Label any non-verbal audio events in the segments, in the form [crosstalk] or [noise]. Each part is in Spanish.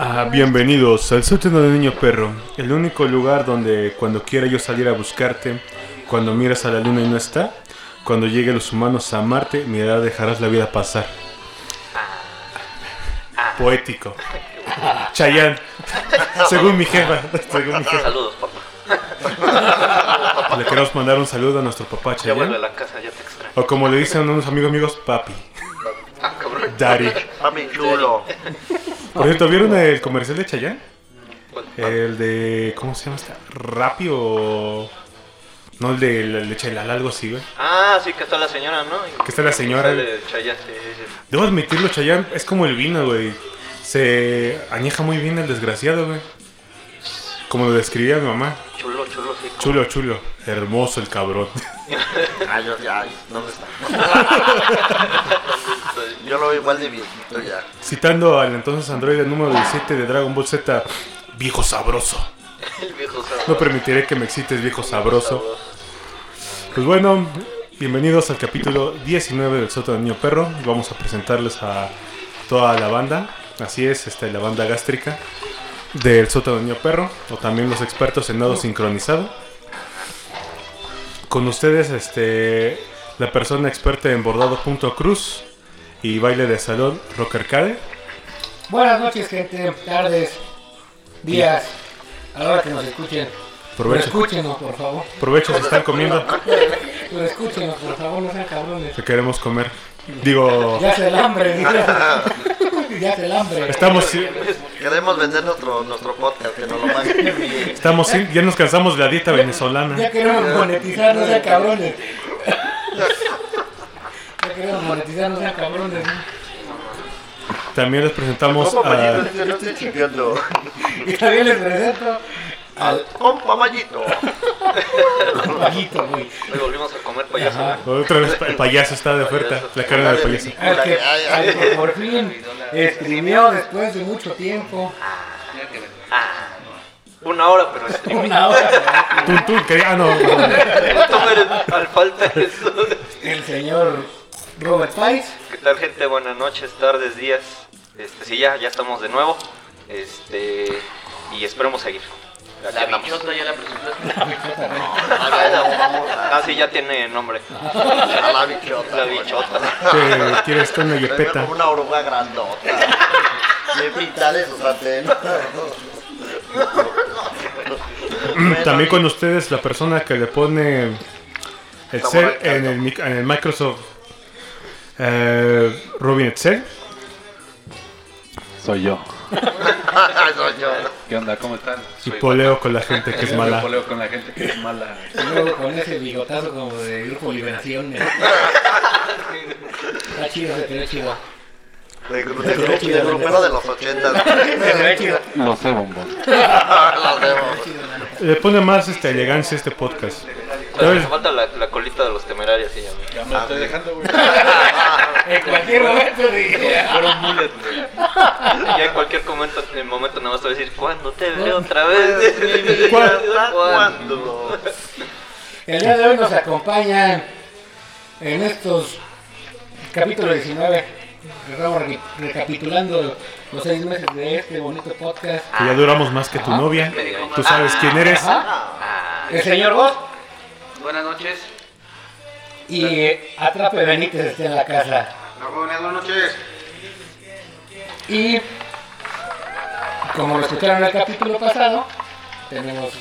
Ah, bienvenidos al sótano de Niño Perro, el único lugar donde cuando quiera yo salir a buscarte, cuando miras a la luna y no está, cuando lleguen los humanos a Marte, mira, dejarás la vida pasar. Poético. Chayán. Según mi jefa. Según mi jefa. Saludos, papá. Le queremos mandar un saludo a nuestro papá Ya vuelve a Chayán. la casa, ya te extraño. O como le dicen unos amigos amigos, papi. Ah, cabrón. Daddy. Mami chulo. Por cierto, ¿vieron el comercial de Chayán? ¿Cuál? El de. ¿Cómo se llama esta? ¿Rappi o.? No, el de leche helada, algo así, güey. Ah, sí, que está la señora, ¿no? Que está la señora. Sale Chayanne, sí. Debo admitirlo, Chayán es como el vino, güey. Se añeja muy bien el desgraciado, güey. Como lo describía mi mamá. Chulo, chulo, sí. Chulo, chulo. Hermoso el cabrón. [laughs] Ay, yo, ay, ¿dónde está? [laughs] Yo lo veo igual de ya. Citando al entonces androide número 17 de Dragon Ball Z, viejo sabroso. [laughs] El viejo sabor. No permitiré que me excites, viejo sabroso. Pues bueno, bienvenidos al capítulo 19 del Soto del Niño Perro. Vamos a presentarles a toda la banda. Así es, este, la banda gástrica del Niño Perro. O también los expertos en nado sincronizado. Con ustedes, este, la persona experta en bordado punto cruz y baile de salón Rock Arcade. Buenas noches, gente. Tardes, días, a la hora que nos escuchen. Pero Provecho, escúchenos, por favor. provecho si están comiendo. Pero escúchenos, por favor, no sean cabrones. Que queremos comer. Digo, Ya se el hambre. [laughs] Ya se el hambre. estamos, Queremos vender nuestro, nuestro podcast, que nos lo manden. estamos, ya nos cansamos de la dieta venezolana. Ya queremos monetizar, no sean cabrones. Ya queremos monetizar, no sean cabrones. ¿no? También les presentamos ¿Cómo, a... Mayito? Yo no estoy chingando. [laughs] Y también les presento Al compa Mayito. paguito, güey. Hoy volvimos a comer payaso. Ajá. Otra vez el payaso está de oferta, la cara del payaso. Que, por fin escribió después de mucho tiempo. Una hora, pero stream. Una hora. Tú, tú, que... Ah, no, no. ¿Cuánto eres al falta eso? El señor Robert Pais. ¿Qué tal, gente? Buenas noches, tardes, días. Este, sí, ya, ya estamos de nuevo. Este, y esperemos seguir. Aquí andamos. ya la presentaste. [laughs] Ah, sí, ya tiene nombre. La bichota. La bichota. Quieres estar una yepeta. como una oruga grandota. [laughs] Me pintale su sartén. También con ustedes la persona que le pone Excel en el, mic- en el Microsoft eh, Robin Excel. Soy yo. [laughs] Soy yo. ¿Qué onda? ¿Cómo están? Y Soy poleo con la gente que es [laughs] mala. poleo con la gente que es mala. Y luego con ese bigotazo como de Grupo Liberación. [laughs] Está chido, se te ve chido. De, de, de grupero de los ochentas. Se te ve chido. Lo sé, bombón. Le pone más este, elegancia a este podcast. Me falta la, la colita de los temerarios, sí, ya. Ya me estoy dejando, güey. En cualquier momento. Fueron mullet, güey. Ya en cualquier momento, en el momento nada más te voy a decir, ¿cuándo te veo otra vez? ¿Cuándo? El día de hoy nos acompañan en estos capítulos 19. Estamos re- recapitulando los seis meses de este bonito podcast. Que ya duramos más que tu novia. Tú sabes quién eres. Ajá. El señor Vos Buenas noches. Y Atrape Benítez está en la casa. Buenas noches. Y como lo escucharon en el capítulo pasado, tenemos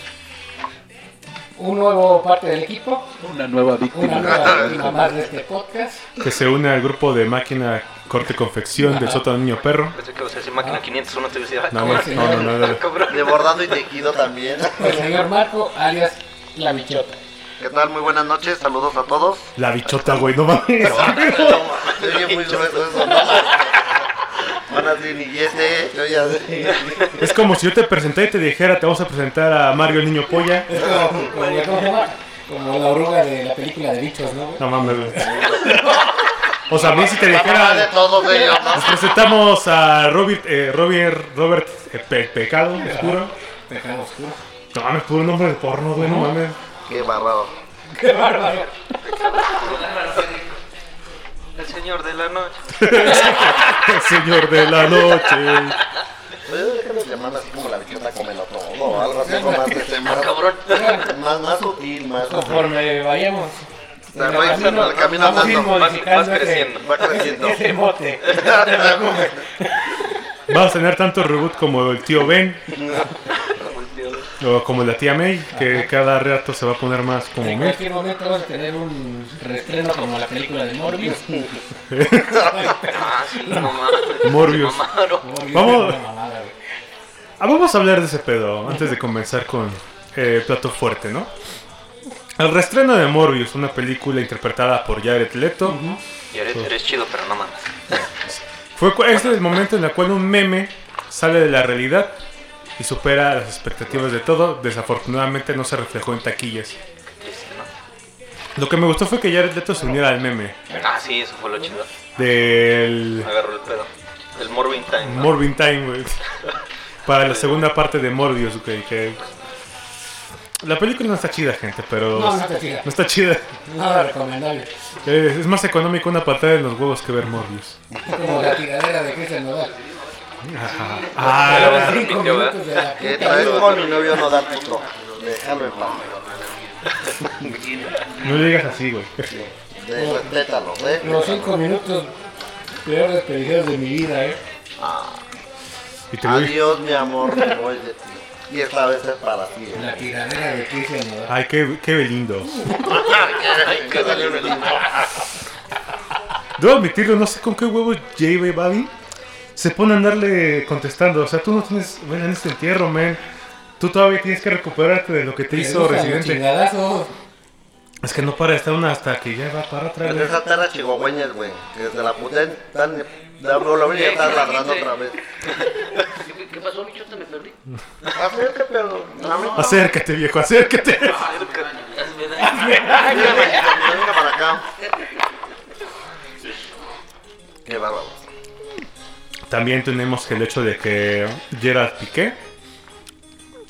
un nuevo parte del equipo, Una nueva una víctima. nueva víctima más de este podcast. Que se une al grupo de máquina corte confección del sótano niño perro. Pensé que ibas a decir máquina 501, te iba a decir, ah, No, no, no, no, no, [laughs] no. De bordado y tejido también. El señor Marco, alias La Bichota. ¿Qué tal? Muy buenas noches. Saludos a todos. La bichota, güey, no mames. Se oye muy grueso eso, ¿no? Van a decir, y ese, yo ya sé. Es como si yo te presentara y te dijera, te vamos a presentar a Mario el niño polla. Es como, la oruga de la película de bichos, ¿no? güey? No mames, güey. O sea, a mí si te de dijera, todos ellos, nos ¿no? presentamos a Robert, eh, Robert, Robert eh, Pe- Pecado Oscuro. Pecado oscuro. No mames, puro nombre de porno, güey, no mames. Qué bárbaro. [laughs] ¡Qué bárbaro! El señor de la noche. [laughs] El señor de la noche. Déjame semana, así como la bichota comelo todo, algo así, más, este, más, cabrón. más, más sutil, más, Conforme vayamos. Se va a ir al camino vamos andando. modificando Vas- vas creciendo. va creciendo. Ese, mote. [laughs] No te preocupes. Vamos a tener tanto reboot como el tío Ben o como la tía May, que cada rato se va a poner más como En May. cualquier momento vamos a tener un reestreno como la película de Morbius. [laughs] Ah. [laughs] Morbius. Vamos. es una mamada, güey. Ah, vamos a hablar de ese pedo antes de comenzar con eh, plato fuerte, ¿no? El reestreno de Morbius, una película interpretada por Jared Leto, Y eres, eres chido, pero no mames. fue cu- este es el momento en el cual un meme sale de la realidad y supera las expectativas de todo. Desafortunadamente no se reflejó en taquillas. Lo que me gustó fue que Jared Leto se uniera al meme Ah, sí, eso fue lo chido. del Agarró el pedo. El Morbin Time. ¿no? Morbin Time, güey. [laughs] Para la segunda parte de Morbius, güey. Que... La película no está chida, gente, pero... No, no está chida. No está chida. Nada recomendable. Eh, es más económico una patada en los huevos que ver Morbius. Como la tiradera de Cristian Nodal. Ah, Pero- Los cinco minutos de la Que puta traes vida. con mi novio no da puto. Déjalo en paz. no le digas así, güey. Respétalo, ¿eh? Los cinco minutos peor desperdiciados de mi vida, eh. Y te voy... Adiós, mi amor, me voy de ti. Y esta vez es para ti. ¿eh? La tiradera de Cristian Nodal. Ay, qué, qué lindo. Ay, qué salió el Debo admitirlo, no sé con qué huevos J. Babi se pone a andarle contestando. O sea, tú no tienes... Bueno, en este entierro, man. Tú todavía tienes que recuperarte de lo que te hizo Residente. Es que no para de estar una hasta que ya va para otra Es vez. esa terra chihuahueñas, güey. Que desde la puta tan. La la ya está ladrando otra vez. ¿Qué, pasó, bichota? Me perdí. Acércate, pero. Acércate, viejo, acércate. Venga para acá. Qué bárbaro. También tenemos el hecho de que Gerard Piqué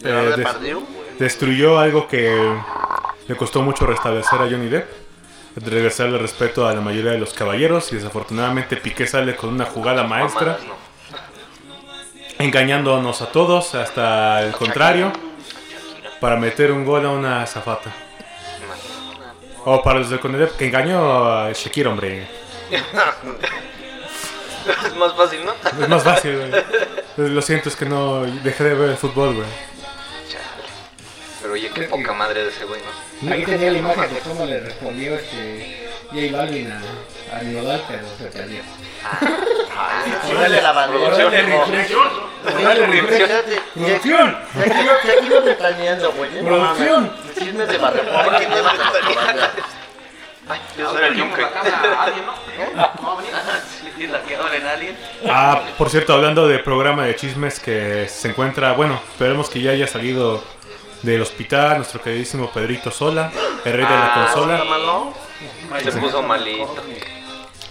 eh, des- destruyó algo que le costó mucho restablecer a Johnny Depp, regresarle el respeto a la mayoría de los caballeros y desafortunadamente Piqué sale con una jugada maestra, engañándonos a todos hasta el contrario para meter un gol a una zafata. O para los de Johnny Depp que engañó a Shakira, hombre. [laughs] Es más fácil, ¿no? Es más fácil, güey. Lo siento, es que no dejé de ver el fútbol, güey. Pero oye, qué poca madre de ese güey, ¿no? Ahí tenía la imagen de cómo le respondió este J Balvin a, a Nodal, pero se perdió. La. Fíjate, Producción. güey. ¿eh? Producción. de barrio. [laughs] Ay, yunque. la cámara, alguien, ¿no? [laughs] ¿No va a venir? Sí, la que ahora en alguien. Ah, por cierto, hablando de programa de chismes que se encuentra, bueno, esperemos que ya haya salido del hospital nuestro queridísimo Pedrito Sola, el rey de la Ah, consola. Se puso malito.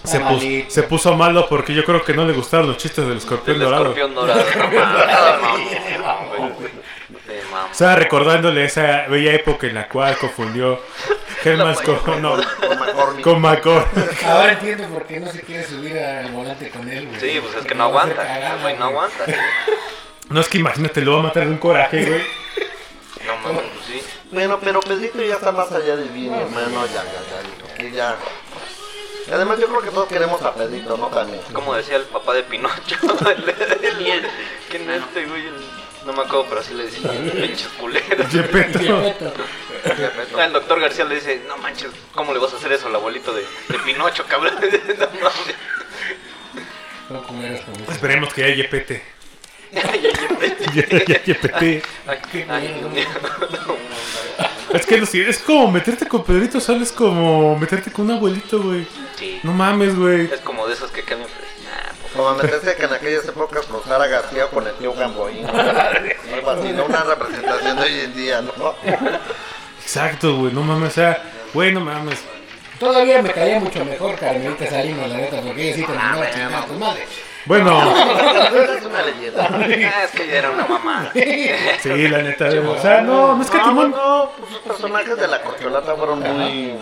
Se, pus- se puso malo porque yo creo que no le gustaron los chistes del escorpión El dorado. escorpión dorado. [laughs] Recordándole esa bella época en la cual confundió Helmans con, no, Con Macor. Ahora entiendo por qué no se quiere subir al volante con él, güey. Sí, pues es que no aguanta. cagar, güey no aguanta. No es que imagínate, lo va a matar de un coraje, güey. No mames, pues sí. Bueno, pero Pedrito ya está más allá del bien, hermano. Ya, ya, ya. Y además, yo creo que todos queremos a Pedrito, ¿no? También. Como decía el papá de Pinocho. [laughs] El- el- ¿Quién es este güey? No me acuerdo, pero así le decía. Pinches [laughs] culeros. Yepeto. Yepeto. [laughs] El doctor García le dice, no manches, ¿cómo le vas a hacer eso al abuelito de, de Pinocho, cabrón? [laughs] No mames. Ese. Esperemos que haya Yepete. Yepete. Es que sí, es como meterte con Pedrito Sola, es como meterte con un abuelito, güey. Sí, No mames, güey. es como de esos que cambian. Pues, pues, Como meterse que en aquellas épocas cruzara García con el tío Gamboín. Algo así, no una representación de hoy en día, ¿no? Exacto, güey. No mames, o sea, güey, no mames. Todavía me caía mucho mejor Carmelita Salinas, la neta, porque ella sí chingada a tu madre. Bueno, Es una leyenda. Ah, es que ya era una mamá. Sí, la neta. O sea, no, no es que No, Timón. no, pues los personajes de la corcholata fueron muy,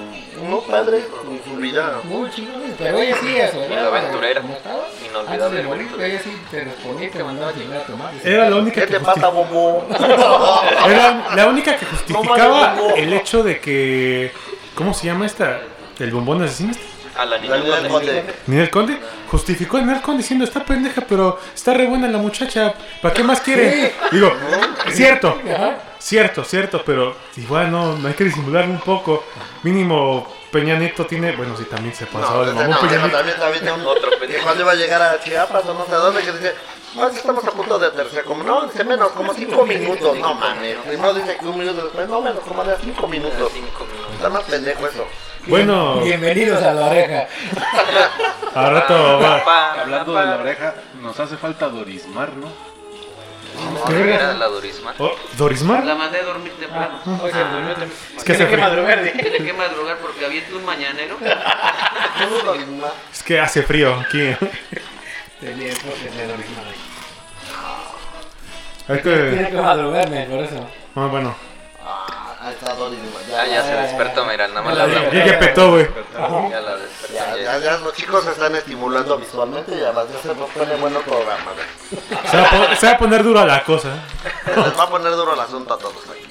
muy padres con su vida. Muy chingones, pero ella sí, eso. Y la aventurera. Inolvidable Antes de morir, ella sí te respondía y te mandaba a chingar a tu madre. Era la única ¿Qué que te pasa, bobo? [laughs] Era la única que justificaba No el hecho de que. ¿Cómo se llama esta? ¿El bombón asesino? este? A la niña Daniel Conde. Conde. Ninel Conde justificó a Ninel Conde diciendo está pendeja, pero está re buena la muchacha. ¿Para qué más quiere? Digo, cierto, Ajá. cierto, cierto, pero igual no, no hay que disimularlo un poco. Mínimo Peña Nieto tiene, bueno, sí también se de ese mamón no, Peña no, Nieto. también, también, un- Otro pendejo. cuando iba a llegar a Chiapas o no sé a dónde, que dice, no, estamos a punto de aterrizar, como no, dice menos, como cinco minutos, no mames, primero dice que un minuto después, no menos, como de cinco minutos, Cinco minutos. está más pendejo eso. Bueno, Bienvenidos a la oreja. a rato va. Hablando de la oreja, nos hace falta Dorismar, ¿no? Era la Dorisma. Oh, ¿Dorismar? La mandé a dormir temprano. Oye, se durmió también. Es que hace Tiene frío. madrugar, ¿eh? Tiene que madrugar porque había un mañanero. Es que hace frío aquí. Tenía que tener original. Hay que... Tiene que madrugarme, por eso. Ah, bueno. Ah, ahí está Doris, ya se despertó, mira, nada más la hablamos. Ya que petó, güey. Ya la despertó. Ya, ya. ya, ya los chicos se están estimulando visualmente y además ya se pone bueno programa. ¿ves? Se va, a po- se va a poner dura la cosa. Les va a poner duro el asunto a todos aquí.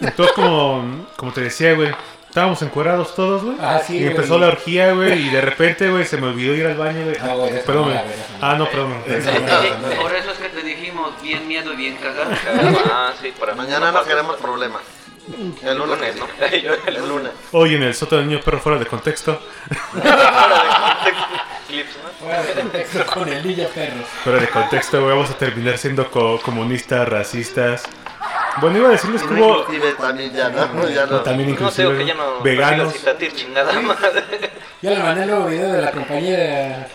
Entonces, como, como te decía, güey, estábamos encuerados todos, güey. Ah, sí, y güey. empezó la orgía, güey, y de repente, güey, se me olvidó ir al baño, güey. No, güey, perdón, no, güey. güey, eso no. Ah, no, perdón. güey. Por eso es que te dijimos bien miedo y bien cagado. [laughs] Ah, sí, para Mañana no queremos problemas. El lunes, ¿no? [laughs] El lunes. Hoy en el sótano del niño perro fuera de contexto. Clips, ¿no? Fuera de contexto con el niño perro. Fuera de contexto, güey, vamos a terminar siendo co- comunistas, racistas. Bueno, iba a decirles que hubo Inclusive también ya no, [laughs] ya no. también No sé, que inclusive ya no. veganos. Citatir, chingada madre. Yo le mandé el nuevo video de la compañía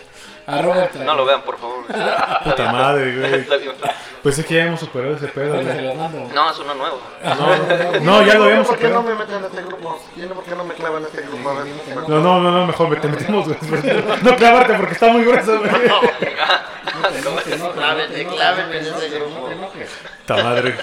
a Robert. No lo vean, por favor. [laughs] Puta madre, güey. [laughs] Pues es que ya hemos superado ese pedo. No, es uno nuevo. No, no, ya lo habíamos ¿Por qué no me meten en este grupo? ¿Tiene por qué no me clavan en este grupo? A No, no, no, no, mejor te metemos, güey. No clavarte porque está muy grueso, güey. Clávete, clávete en ese grupo. Puta madre.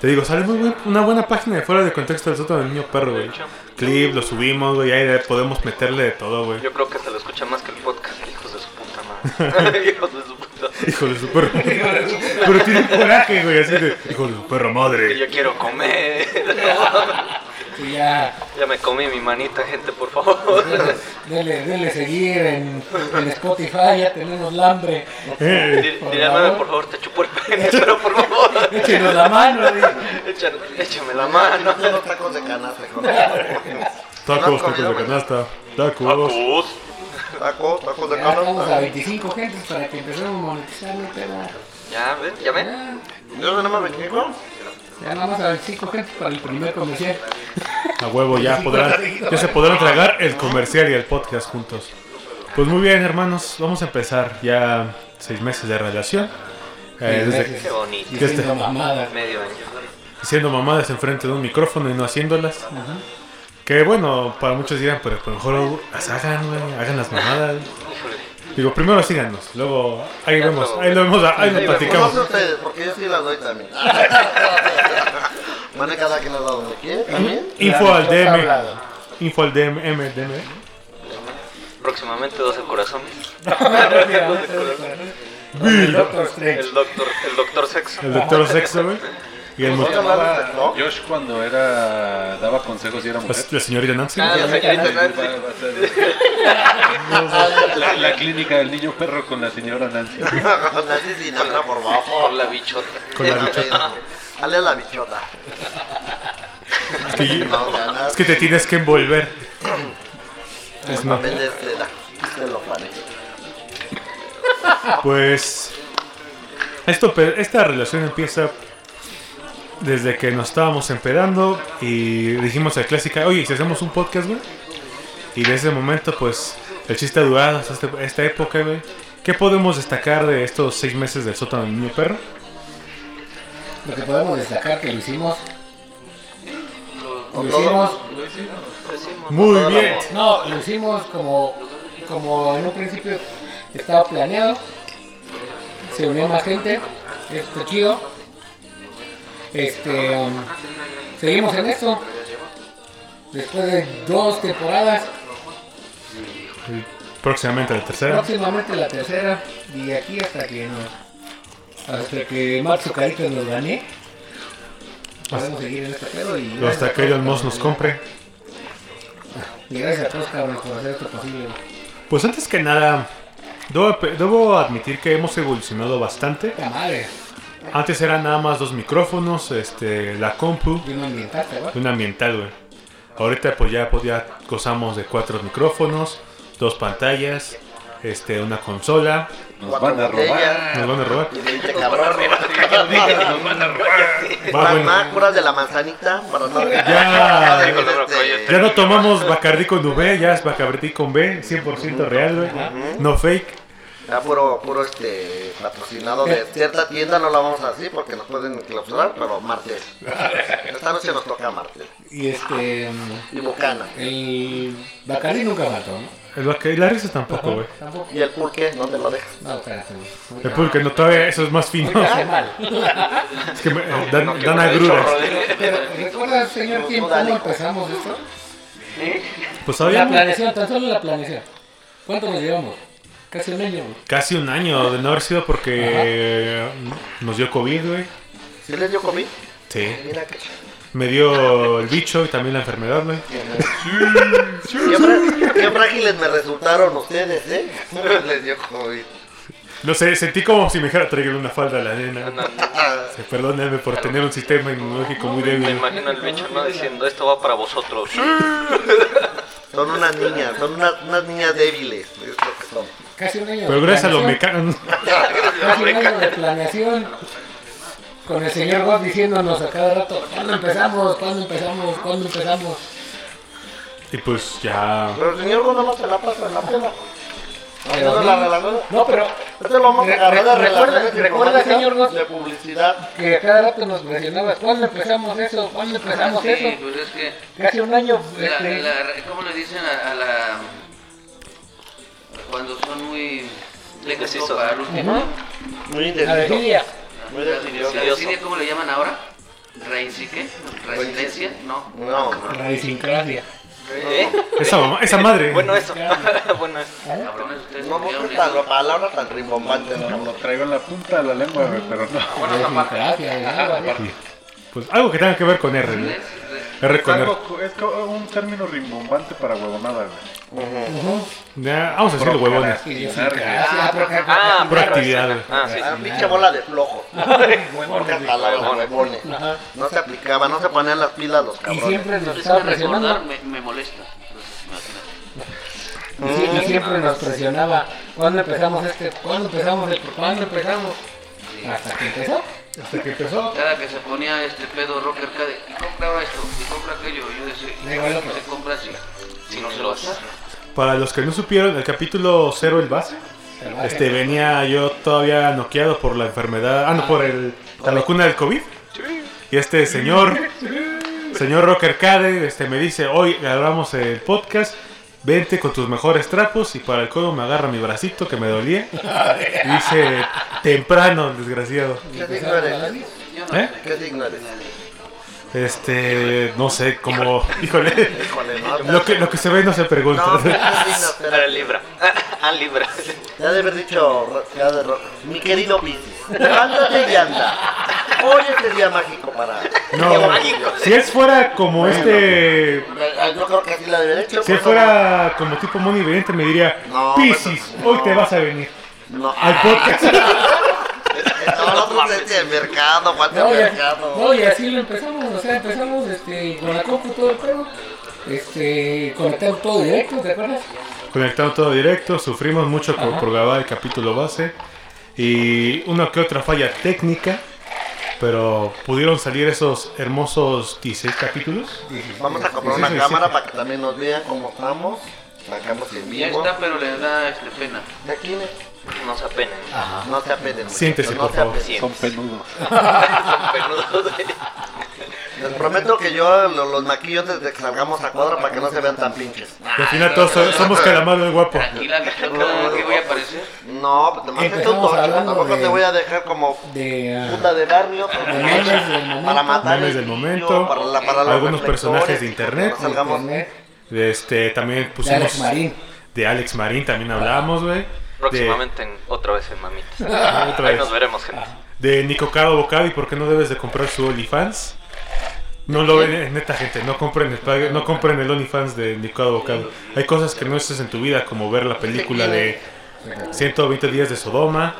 Te digo, sale muy buen- una buena página de fuera de contexto del sótano del niño perro, güey. Clip, lo subimos, güey, ahí de- podemos meterle de todo, güey. Yo creo que se lo escucha más que el podcast, hijos de su puta madre. [laughs] [laughs] hijos de su puta madre. Hijo de su perro. Pero tiene coraje, güey, así de. Hijo de su perra Que madre. yo quiero comer. Y ya, ya me comí mi manita, gente, por favor. denle, denle seguir en, en Spotify, ya tenemos el hambre. Eh, Dile Por favor. Nueve, por favor, te chupo el pene, pero por favor. Échenos la mano. Échame, échame la mano. Los tacos de canasta. tacos, tacos de canasta. Tacos. Tacos. Tacos, tacos de Ya estamos a canasta. 25 gentes para que empecemos a monetizar, ¿no? pero Ya, ven, ya ven. ¿Yo no me vengo? Ya nada más a 25 gentes para el primer comercial. A huevo, ya podrán. Ya se podrán tragar el comercial y el podcast juntos. Pues muy bien, hermanos. Vamos a empezar ya seis meses de relación. Eh, desde- meses. Qué bonito. Diciendo mamadas. Medio año. haciendo mamadas enfrente de un micrófono y no haciéndolas. Que bueno, para muchos dirán, pero pues mejor las hagan, güey, hagan las mamadas. Digo, primero síganos, luego ahí vemos, luego. ahí lo vemos, ahí Ahí lo vemos. No platicamos. sé ustedes, porque yo sí las doy también. Mane cada quien las da donde quiere, también. Info al DM, info al DM, M, DM. Próximamente 12 corazones. [laughs] El Doctor Strange. El doctor, el doctor sexo. El doctor sexo, güey. Y el. Josh cuando era daba consejos y era mujer. la, la señorita Nancy. Ah, la señorita Nancy. [laughs] La, la clínica del niño perro con la señora Nancy. [laughs] Nancy Sinatra, por Con favor. la bichota. Con la bichota. Dale a la bichota. Es que, yo- No, ganas. es que te tienes que envolver. Es no. Pare. Pues esto, esta relación empieza desde que nos estábamos empedando y dijimos a clásica, oye, si hacemos un podcast, güey. Y de ese momento, pues, el chiste ha durado hasta este- esta época, güey. ¿Qué podemos destacar de estos seis meses del sótano del niño perro? Lo que podemos destacar que lo hicimos. Lo hicimos. Muy bien. No, lo hicimos como, como en un principio estaba planeado. se unió más gente. Esto chido. Este, um, seguimos en esto. Después de dos temporadas, Próximamente la tercera. próximamente la tercera. Y aquí hasta que no, hasta que Matsu Carito nos gane. Podemos seguir en este pedo y Hasta que Elon Musk nos compre. y gracias a todos cabrones por hacer esto posible. Pues antes que nada, debo, debo admitir que hemos evolucionado bastante. La madre, Antes eran nada más dos micrófonos, este, la compu de un ambiental, ¿verdad? y un ambiental, güey. Ahorita pues ya, pues, ya gozamos de cuatro micrófonos, dos pantallas, este, una consola. Nos van a robar. Nos van a robar. Y 20 cabrones. Nos van a robar. Va, Más bueno. máculas de la manzanita para no Ya. Digo, no, no, Ya no tomamos Bacardí con V, ya es Bacardí con B, 100% real, güey. No fake. Ya puro, puro este patrocinado de [laughs] cierta tienda, no la vamos a decir porque nos pueden clausurar, pero martes. Esta noche nos toca martes. Y este, Y Bucana. el Bacardí nunca faltó, ¿no? El Bacardí, la risa tampoco, güey. ¿Y el pulque? ¿Dónde lo dejas? No, espérate. no. El pulque, no, todavía eso es más fino. Me hace mal. [laughs] Es que me- eh, dan, No, dan agruras. Pero, ¿recuerdas, señor Kim, cómo empezamos esto? Pues todavía La no- planeación, tan solo la planeación. ¿Cuánto nos llevamos? Casi un año. casi un año de no haber sido porque nos dio COVID, güey. ¿Sí les dio COVID? Sí. Mira que... Me dio el bicho y también la enfermedad, güey. Qué, qué frágiles me resultaron ustedes, ¿eh? Les dio COVID. No sé, sentí como si me dijera traigan una falda a la nena. No, Sí, Perdónenme por tener un sistema inmunológico muy Me débil. imagino el bicho no diciendo esto va para vosotros. Son unas niñas, son unas, unas niñas débiles. Es lo que son. Casi un año. Pero de gracias a los planeación. mecanos. Casi un año de planeación. Con el señor Goff diciéndonos a cada rato, ¿cuándo empezamos? ¿Cuándo empezamos? ¿Cuándo empezamos? Y pues ya. Pero el señor no se la pasa en la pela. Pero relación. No, pero Este lo vamos a agarrar de Recuerda- recuerda, señor Goss, de publicidad. que a cada rato nos presionaba, ¿cuándo empezamos eso? ¿Cuándo empezamos Sí, eso? pues es que, Casi un año. la, este, la- ¿cómo le dicen a, a la... Cuando son muy... Indecisos. para el último? Muy la. Muy La ¿cómo le llaman ahora? ¿Reincique? ¿Residencia? No. No, La. ¿Eh? Esa, mamá- esa madre. Bueno, eso. [laughs] bueno, eso. Cabrones, ustedes no estudiaron busques tan, tan rimbombantes. Lo ¿no? traigo en la punta de la lengua, pero no. La. ¿verdad? Pues algo que tenga que ver con R, güey. R Es, con R. es un término rimbombante para huevonada, güey. Ya, vamos a decirle huevones. Ah, Pura actividad, güey. Ah, sí. Ah, pinche bola de [laughs] Huevones. Ajá. No se aplicaba, no se ponían las pilas los Y cabrones. siempre nos Es estaba recordar presionando. me, molesta. Imagínate. Y y siempre nos presionaba. ¿Cuándo empezamos este? ¿Cuándo empezamos esto? ¿Cuándo empezamos? Hasta que empezó. Hasta que empezó. Cada que se ponía este pedo rocker Arcade y compraba esto y compra aquello, yo decía, lo que- se compra así. Si no se lo hace. Para los que no supieron, el capítulo 0, el base, este venía yo todavía noqueado por la enfermedad. Ah, no, por el, la vacuna del COVID. Y este señor, señor Rocker Cade, este me dice: Hoy grabamos el podcast. Vente con tus mejores trapos y para el codo me agarra mi bracito que me dolía. Y dice, temprano, desgraciado. ¿Qué signo eres? Yo no ¿Eh? sé. ¿Qué signo eres? Este, no sé, como, híjole, Híjole, no. lo que, lo que se ve no se pregunta. No. Era Espera. Libra. Ah, Libra. Ya de haber dicho, ya de mi querido Piscis, levántate y anda. Hoy es el día mágico para... No, si él fuera como este, Yo creo que así la de derecho. si él fuera como tipo Moni Vidente, me diría, No, Piscis, no. hoy te vas a venir No, al podcast. [laughs] no, no, no, este mercado, guante No y, mercado. no, y así lo empezamos, o sea, empezamos este, con la compu todo el pedo, este, conectando todo directo, ¿te acuerdas? Conectando todo directo, sufrimos mucho por grabar el capítulo base y una que otra falla técnica, pero pudieron salir esos hermosos 16 capítulos. Vamos a comprar una cámara para que también nos vean cómo estamos. Sacamos en Ya vivo. está, pero le da este, pena. ¿De aquí? No se apenen. No se apenen. Siéntese, muchachos, por no favor. Son peludos. [laughs] Son peludos. Les prometo que yo lo- los maquillo desde que salgamos a cuadra para que no se vean tan pinches. Al final todos so- somos calamaro el guapo. Tranquila, cada que voy a aparecer. No, pues te Empezamos toque, hablando tampoco de- te voy a dejar como De, ah, puta de barrio. de memes del momento. Para matar Memes el del niño, momento, para la- para los algunos personajes reflectores, de internet. que no salgamos- Internet, De este, también de pusimos. Alex Marín. De Alex Marín también hablamos, güey. De- Próximamente en- otra vez en Mamitas. [laughs] Otra Ahí vez. nos veremos, gente. De Nico Cado Bocado y por qué no debes de comprar su OnlyFans. No lo ven, neta gente, no compren el, no compren el OnlyFans de Nico Cado Bocado. Hay cosas que no haces en tu vida, como ver la película de 120 días de Sodoma.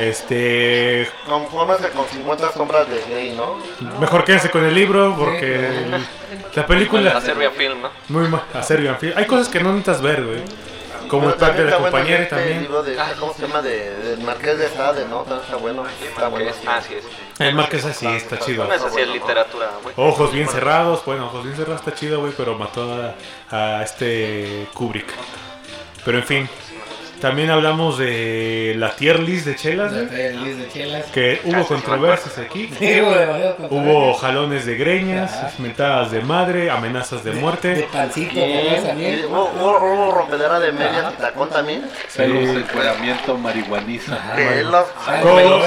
Este, Confórmase con 50 sombras de Grey, ¿no? mejor quédense con el libro porque el- la La película Serbia Film, ¿no? muy mal, a Serbian Film. Hay cosas que no necesitas ver, güey. Como el Pero pack de la está bueno compañera este también. libro de, ¿Cómo se llama? De, del Marqués de Sade, ¿no? Está bueno. Está bueno. sí. Ah, sí es. El Marqués así está chido. No es así es literatura, güey. Ojos bien cerrados, bueno, ojos bien cerrados está chido, güey, pero mató a, a este Kubrick. Pero en fin, también hablamos de la tier list de chelas, traer el list de chelas. que hubo controversias aquí. Sí, hubo Hubo jalones de greñas, mentadas de madre, amenazas de muerte. pancito, de Y también. Hubo, hubo, rompedera de medias y tacón también. Celos, encueramiento, marihuaniza. Pelos. Ay, Como,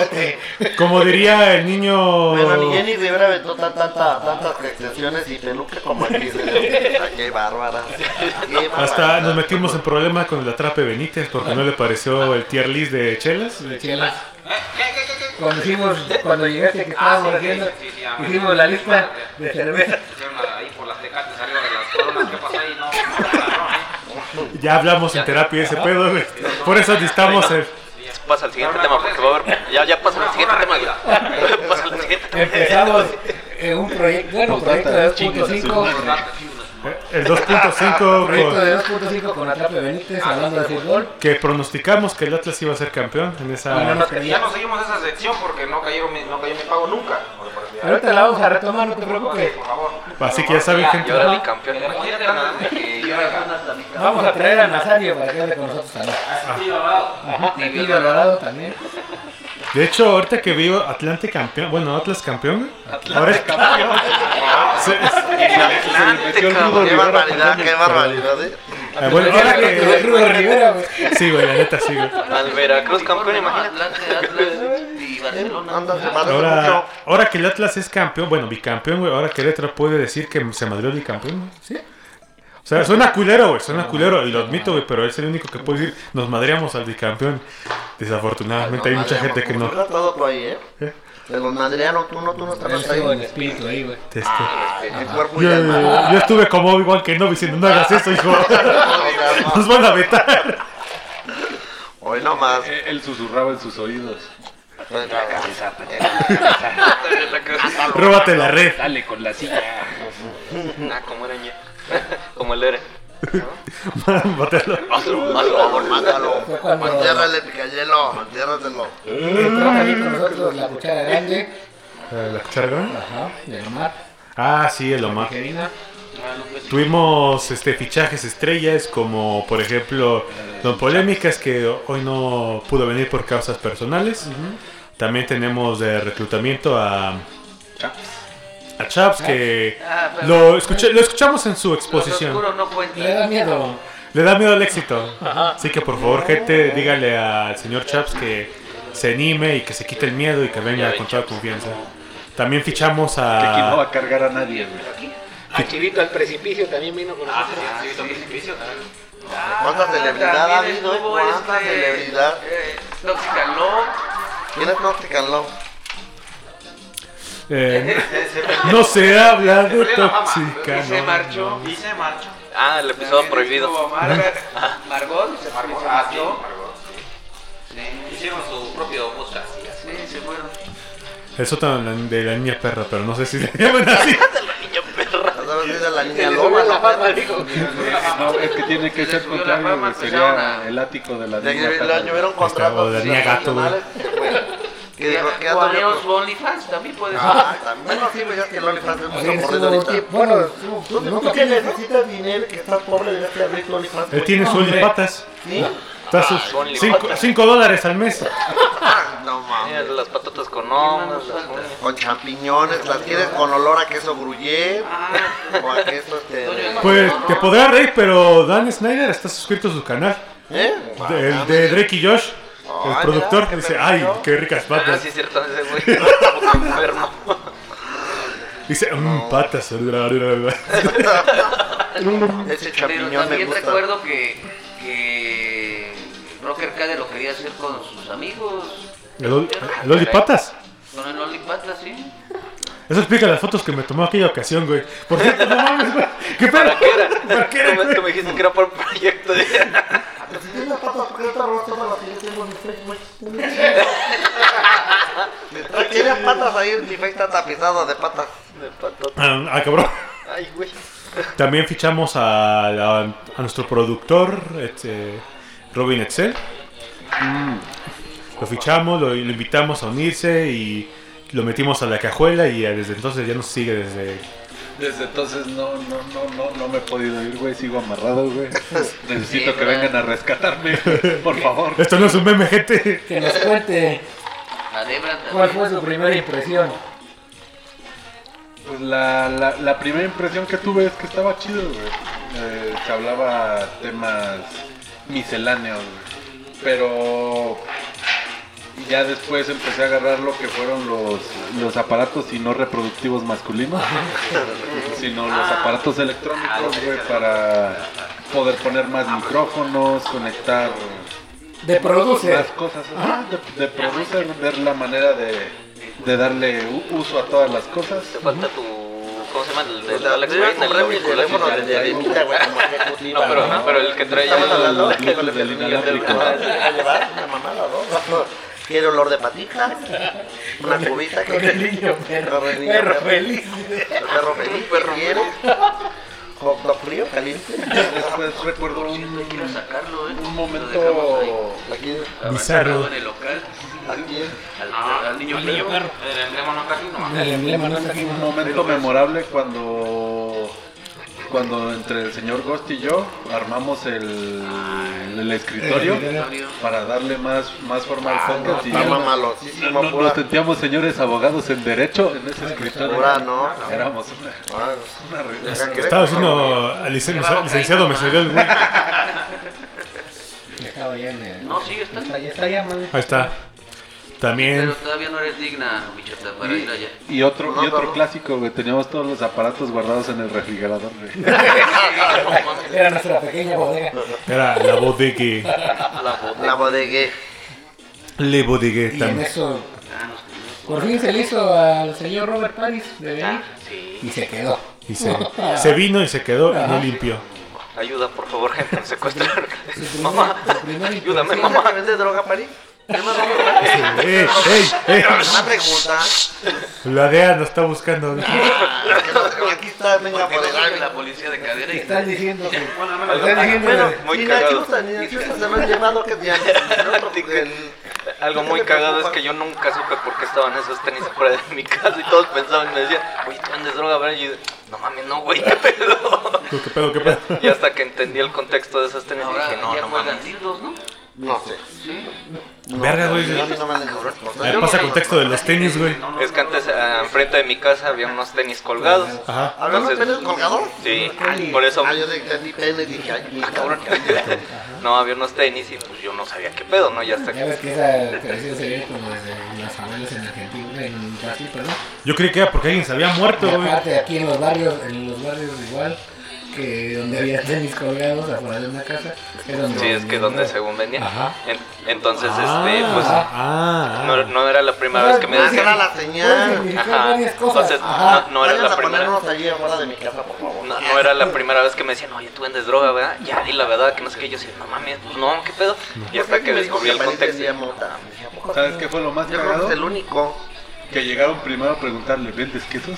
como diría el niño... Bueno, ni Jenny Rivera aventó tan- tanta, tantas extensiones y peluque como aquí. [laughs] Qué bárbara. Qué bárbara. Hasta nos metimos en problema con el atrape Benítez porque no le pareció el tier list de chelas. de chelas. Cuando hicimos, cuando llegaste que estábamos haciendo, hicimos la lista de cerveza. [laughs] Ahí por las tecates arriba de las coronas, ¿qué pasa ahí? No, Ya hablamos en terapia de ese pedo, güey. Por eso necesitamos el... Pasa al siguiente tema porque va a haber. Ya, ya pasa al siguiente tema. [laughs] Pasa al siguiente tema. Empezamos [laughs] eh, un proyecto, bueno, proyecto de 2.5. El 2.5 [laughs] Proyecto con- de 2.5 con Atrape Benítez hablando de fútbol. que pronosticamos que el Atlas iba a ser campeón en No esa... nos Ya no seguimos esa sección porque no, cayeron mi- no cayó mi pago nunca. Ahorita la vamos a retomar, no te preocupes. Por favor. Así que ya saben, gente. ahora bicampeón. Imagínate nada más que yo era- Vamos a traer a Nazario para que hable con nosotros también. Ajá, y Pibe Alvarado también. De hecho, ahorita que vio Atlante campeón, bueno, Atlas campeón, ahora es campeón. [laughs] [laughs] Cabrón. Qué barbaridad, qué barbaridad. ¿eh? eh, bueno, Era que que... Rudo Rivera, güey. Sí, güey, la neta, sí, güey. Al Veracruz campeón, imagínate. Y Barcelona. Ahora, que el Atlas es campeón, bueno, bicampeón, güey, ahora Querétaro puede decir que se madrió el bicampeón, güey. ¿Sí? O sea, suena culero, güey, suena culero, y lo admito, güey, pero es el único que puede decir, nos madreamos al bicampeón. Desafortunadamente hay mucha gente que no. Ahí, ¿eh? De los madrianos, tú no, tú no Él estabas ahí. en espíritu ahí, güey. Este, El cuerpo yo, y alma. yo estuve como igual que no diciendo, no hagas eso, hijo. [laughs] Nos van a vetar. Hoy nomás. Eh, Él susurraba en sus oídos. Róbate la red. Dale con la silla. Ah, como era ya. [laughs] Como el Ere. [laughs] Mátalo. Mátalo. Fue cuando- Entiérrale, picayelo. Entiérratelo. Entró también con nosotros la cuchara grande. ¿La cuchararon? Ajá, de Omar. Ah, sí, el Omar. Tuvimos este fichajes estrellas como por ejemplo Don Polémicas que hoy no pudo venir por causas personales. También tenemos de reclutamiento a a Chaps que Ah, pero lo, escuché- lo escuchamos en su los exposición. oscuros no. Le da miedo. Le da miedo al éxito. Así que por favor, gente, dígale al señor Chaps que se anime y que se quite el miedo y que venga con toda confianza. También fichamos Que aquí no va a a cargar a nadie, güey. A Chivito al precipicio también vino con nosotros. ¿Cuánta celebridad ha También habido? ¿Cuánta este, celebridad? eh, Toxican Love. ¿Quién es Mexican Love? Eh, no se habla de tóxica. Y se marchó. Y se marchó. Ah, el episodio prohibido. Margot. Se Margot, se ah, marchó. Hicieron su propio podcast. Sí, se fueron. El sótano de la niña perra, pero no sé si le [laughs] llaman así. [laughs] No? fama, dijo. No, es que tiene que Se ser contrario, Sería el ático de la De niña le llovieron contratos la niña gato, güey. Que dijo que O yo. su OnlyFans, también puede ser. Ah, también no sirve ya que el OnlyFans es mucho corrido ahorita. Bueno, Tú, tú nunca que necesitas dinero que estás pobre, debes de abrir tu OnlyFans. Él tiene su Hombre. patas. ¿Sí? Está sus Only 5 dólares al mes. Ah, [laughs] no Mira, mames. las patatas con hongos. Con champiñones, las quieres con olor a queso gruyere o a queso este. Pues te podrá reír, pero Dan Snyder está suscrito a su canal. ¿Eh? El de Drake y Josh. El Ay, productor mira, dice, ay, qué ricas Ah, patas. sí, es cierto, ese güey. [laughs] Puto enfermo. Dice, mmm, patas. [laughs] Ese Pero champiñón me también gusta. recuerdo que, que Rocker Cade lo quería hacer con sus amigos. ¿El, el Oli patas? Con el Oli Pata, sí. Eso explica las fotos que me tomó aquella ocasión, güey. Por cierto, no mames, güey. ¿Qué pedo? ¿Para qué era? ¿Para qué era, me- me dijiste que era por proyecto. de- Si tiene patas, ¿por qué está roto todas las que yo tengo en mi Facebook? Tiene patas ahí, mi Facebook está tapizado de patas. de pato. Ah, ah, cabrón. Ay, güey. También fichamos a, la- a nuestro productor, este, Robin Excel. Lo fichamos, lo, lo invitamos a unirse y lo metimos a la cajuela y eh, desde entonces ya nos sigue desde... Desde entonces no, no, no, no, no me he podido ir, güey. Sigo amarrado, güey. [laughs] Necesito Sí, que vengan a rescatarme, [laughs] por favor. Esto no es un meme, gente. Que nos cuente cuál fue su primera impresión. Pues la, la, la primera impresión que tuve es que estaba chido, güey. Eh, se hablaba temas misceláneos, güey. Pero ya después empecé a agarrar lo que fueron los, los aparatos y no reproductivos masculinos, [laughs] sino los aparatos electrónicos, güey, para poder poner más micrófonos, conectar De producer. más cosas, ajá, de, de producer, ver la manera de, de darle uso a todas las cosas. Te falta tu. ¿Cómo se llama? El de Alex Wayne. [laughs] Quiere olor de patita, una cubita que el niño perro. Niño Perro perro. feliz. el perro feliz, perro quiere, hot dog frío, caliente. Después recuerdo un, Quiero sacarlo, ¿eh? un momento Aquí, Bizarro. en el local. aquí. Al, al niño Niño perro. perro. El emblema no casi no. El emblema no está aquí. un momento memorable cuando cuando entre el señor Ghost y yo armamos el, el escritorio El escritorio. para darle más, más forma al podcast y Está ya mamalosísimo, no- nos sentíamos señores abogados en derecho en ese escritorio. Pura, ¿no? Éramos una, Ah, una re- Estaba haciendo al licen- licenciado, me salió el güey. Estaba ya en el- No, sí, está. Está ya, está ya. Ahí está. También Pero todavía no eres digna, bichota, para ir allá. Y otro, y No, otro no. clásico, güey, teníamos todos los aparatos guardados en el refrigerador, güey. [laughs] Era nuestra pequeña bodega. era la bodegue. La bodegué. Le bodegue Y en también. eso, Ah, por fin se le hizo al señor Robert Paris de venir. Sí. Y se quedó. Y se, se vino y se quedó y no limpió. Ayuda, por favor, gente. Primer- Mamá, ayúdame, mamá. ¿Que vende droga, París? ¡Ey, ey, ey! Una pregunta. La DEA nos está buscando. Aquí está, venga, por sabe la policía de cadera y Están diciendo que. Están diciendo Muy ni cagado. la chusta, ni la chusta se me han llevado que ya. [laughs] Algo muy cagado es que yo nunca supe por qué estaban esos tenis fuera de mi casa y todos pensaban y me decían, oye, ¿tú vendes droga? ¿verdad?" Y yo, no mames, no, güey, qué pedo. ¿Qué pedo, qué pedo? Y hasta que entendí el contexto de esos tenis ahora dije, no, ya no juegan mames. ¿no? No sé. Verga, güey. Mí no me ver, pasa contexto de los tenis, güey. Es que antes ah, enfrente de mi casa había unos tenis colgados. Ajá. ¿Hablamos de Entonces- penes colgador? Sí, por eso Ah, yo de entendí pene y dije, ay, cabrón. [laughs] no había unos tenis y pues yo no sabía qué pedo, ¿no? Y hasta Ya que ves que esa tradición se viene como desde las abuelas en Argentina, en Brasil, perdón. Yo creí que era porque alguien se había muerto, güey. aparte aquí en los barrios, en los barrios igual, que donde había tenis colgados afuera de una casa, es donde sí, es que donde según vendían. Ajá. En- entonces, Ah, este, pues ah, no, no era la primera vez que me Ah, decían. era la señal. Ajá. varias cosas. Entonces, Ajá. no, no era Vayan la primera. allí afuera de mi casa, por favor. No, no era la primera vez que me decían, oye, tú vendes droga, ¿verdad? Ya, y la verdad que no sé qué. Yo decía, no mames, pues no, ¿qué pedo? Y hasta que descubrí el contexto. vendía mota. Me dije, ¿a poco ¿Sabes qué fue lo más Yo creo que es el único. Que llegaron primero a preguntarle, ¿vendes quesos?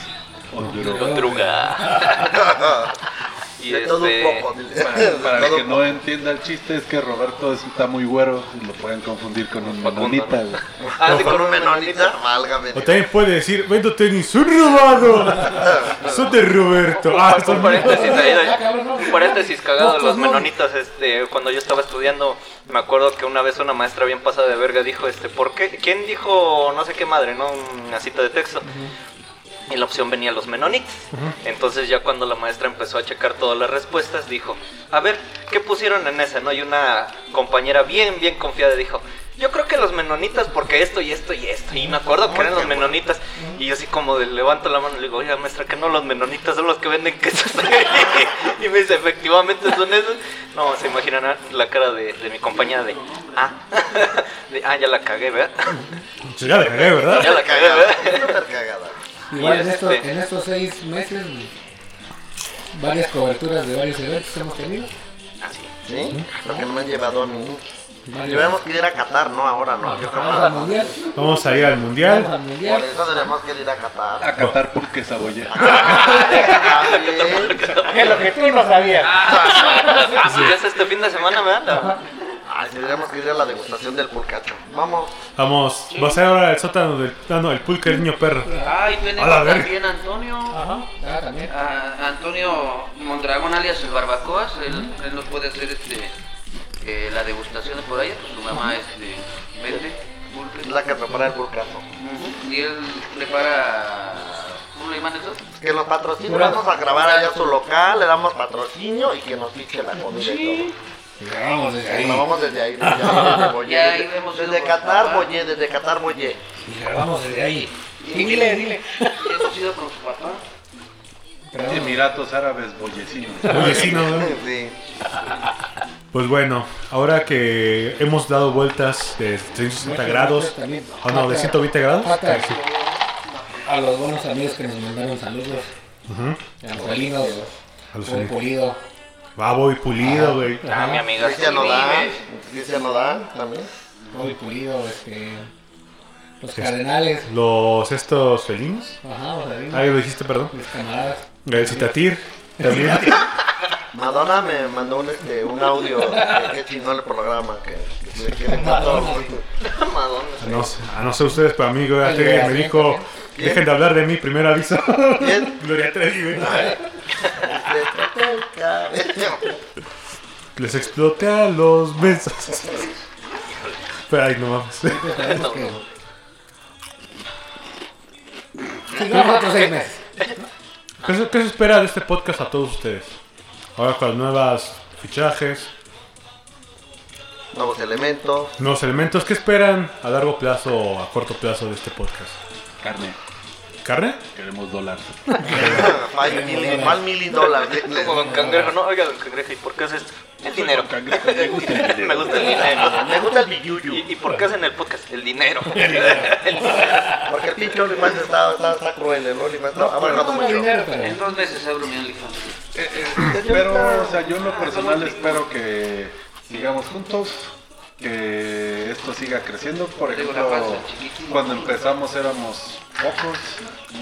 O droga? [laughs] [laughs] Droga. y De todo un este. poco. Para, [laughs] para el que no entienda el chiste es que Roberto es- está muy güero y lo pueden confundir con un menonita. [laughs] Ah, sí, Con un menonita, válgame. O también puede decir, vendo tenis, son robados. [laughs] Son de Roberto. Ah, Un son paréntesis ahí, un paréntesis cagado de No, los no. menonitas, este, cuando yo estaba estudiando, me acuerdo que una vez una maestra bien pasada de verga dijo, este, ¿por qué? ¿Quién dijo no sé qué madre, no? Una cita de texto. Y la opción venía los menonitas. Entonces ya cuando la maestra empezó a checar todas las respuestas, dijo, a ver, ¿qué pusieron en esa? ¿No? Y una compañera bien, bien confiada dijo, yo creo que los menonitas, porque esto y esto y esto. Y me acuerdo que eran los menonitas. Y yo así como de levanto la mano y le digo, oiga, maestra, que no los menonitas son los que venden quesos. [laughs] y me dice, efectivamente son esos. No, se imaginan la cara de, de mi compañera de, ah, [laughs] de, ah, ya la cagué, ¿verdad? Pues ya la cagué, ¿verdad? Ya la cagué, ¿verdad? Igual en, es estos, este- en estos seis meses, varias coberturas de varios eventos hemos tenido. Así. ¿Sí? Porque no me han llevado a ningún. Que ir a Qatar, no ahora, no. Yo creo Vamos que al mundial. Vamos a ir al Vamos mundial. al por eso tenemos que ir a Qatar. A catar pulque saboya. [laughs] Está bien. Es lo que tú no sabías. Ah, pues ya es este fin de semana, ¿verdad? Ay, tendríamos que ir a la degustación del pulcacho. Vamos. Vamos, va a ser ahora el sótano del. Ah, no, el pulque del niño perro. Ay, A tenemos la verga. también Antonio. Ajá, ah, también. a Antonio Mondragón alias el Barbacoas, él, él nos puede hacer este eh, la degustación de por allá, pues su mamá este, vende Es pulques. la que prepara el pulcacho. Ujú, Y él prepara ¿cómo le llaman eso? Que nos patrocine, vamos a grabar allá a su local, le damos patrocinio y que nos fiche la comida y todo. Vamos desde ahí, desde, ahí, [laughs] desde ahí Desde, vemos desde luego. Qatar, Boyé, desde Qatar, Boyé. Y grabamos desde ahí. Y dile, dile. Hemos ido con su papá. Emiratos Árabes Boyecinos. Oye, sí, ¿no? Sí. Pues bueno, ahora que hemos dado vueltas de 360 grados. Ah, no, de 120 grados. Sí. A los buenos amigos que nos mandaron saludos. Ujú. A los Salinos, A los Buen Salinos. Pulido. Babo y pulido, güey. Ah, mi amiga. Cristian. Nodal. Cristian Nodal también. Bobby Pulido, este. Los Cardenales. Los estos felinos. Ajá, los. Ah, lo dijiste, perdón. Mis camaradas. El Citatir. También. [laughs] Madonna me mandó un, este, un audio que, que chingón el programa. Que, que, que le encantó. Madonna. [laughs] Madonna. No sé, a no sé ustedes, pero a mí Gloria El Trevi me dijo, ¿Quién? dejen de hablar de mí, primer aviso. ¿Quién? [laughs] Gloria Trevi, güey. Les exploté a los besos. Pero ay, no mames. Esperemos que. Sigamos otros seis meses. ¿Qué se, qué se espera de este podcast a todos ustedes? Ahora con las nuevas fichajes, Nuevos elementos. nuevos elementos, ¿qué esperan a largo plazo o a corto plazo de este podcast? Carne. ¿Carne? Queremos dólar. One million dólares. Como Don Cangrejo, no, oiga, Don Cangrejo, ¿y por qué es esto? El [laughs] dinero. Me gusta el dinero. Me gusta el dinero. Me gusta el billuyo. ¿Y, y por qué hacen el podcast? [laughs] El dinero. Porque el pinche OnlyFans está, está, está cruel. El OnlyFans está- No mucho. En dos meses abro mi OnlyFans. Pero, o sea, yo en lo personal espero que sigamos juntos, que esto siga creciendo. Por ejemplo, cuando empezamos éramos pocos,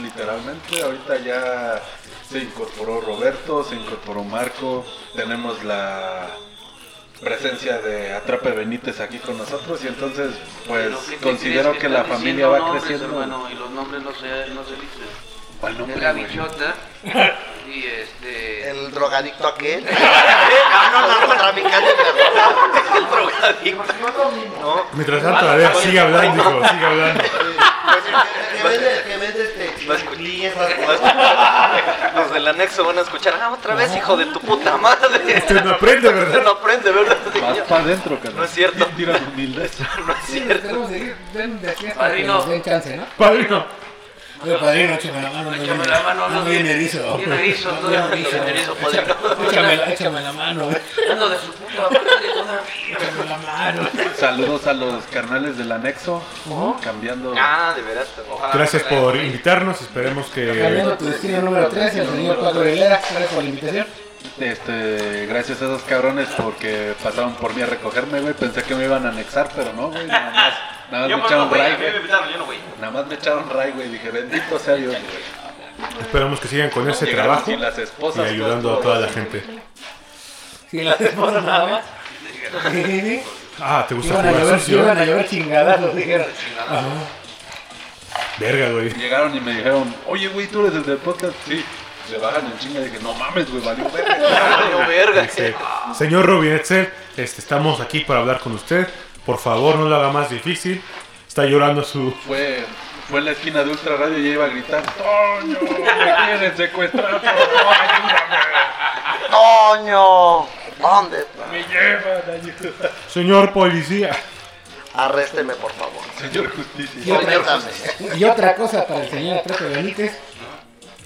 literalmente. Ahorita ya se incorporó Roberto, se incorporó Marco. Tenemos la presencia de Atrape Benítez aquí con nosotros y entonces pues Pero, ¿qué- qué considero que la familia va creciendo. hermano, y los nombres no se, no se dicen. ¿Cuál nombre, la bichota y este... El drogadicto aquel. [laughs] No, no, narcotraficante de No, Mientras tanto, a ver, sigue hablando, hijo, sigue hablando. [laughs] Que vende, este. Los del anexo van a escuchar, ah, otra vez, hijo de tu puta madre. Usted no aprende, ¿verdad? No aprende, ¿verdad? Vas para adentro, carnal. No es cierto. Tira tu humildad. [laughs] No es Sí, cierto. tenemos que ir ven de aquí hasta que Padrino. Padrino. Oye, padrino, échame la mano. no Échame la mano, no no viene viene- erizo. viene erizo, No todavía viene no viene erizo, padrino. Échame, la- mano, güey. Ando de su puta madre todavía. échame la mano. Saludos a los carnales del anexo. Cambiando. Ah, de veras. Gracias por invitarnos, esperemos Cambiando que... tu destino número 3, el señor Paco Aguilera. Gracias por la invitación. Este, gracias a esos cabrones porque pasaron por mí a recogerme, güey. Pensé que me iban a anexar, pero no, güey. Nada más, nada más Yo me pues no, echaron güey, a ray, mí me güey. invitaron, yo no voy. Nada más me echaron ray, güey. Dije, bendito sea Dios, güey. Esperamos que sigan con ese trabajo las y ayudando a toda la gente. Si las esposas nada más. [laughs] Ah, ¿te gusta Iban a jugar llover, sucio? iban a llover chingadazos, dijeron. Verga, güey. Llegaron y me dijeron, oye, güey, tú eres el del podcast. Sí. Se bajan en chinga y dije, no mames, güey, valió verga. [laughs] Valió verga. Dice, señor Rubin Etzel, este, estamos aquí para hablar con usted. Por favor, no lo haga más difícil. Está llorando su... Fue, fue en la esquina de Ultra Radio y ella iba a gritar, Toño, me quieren secuestrar, favor, ayúdame. ¡Toño! ¿Dónde está? Me llevan, ayuda. Señor policía. arrésteme por favor. Señor Justicia. Y otra, Sométame. y otra cosa para el señor Pepe Benítez,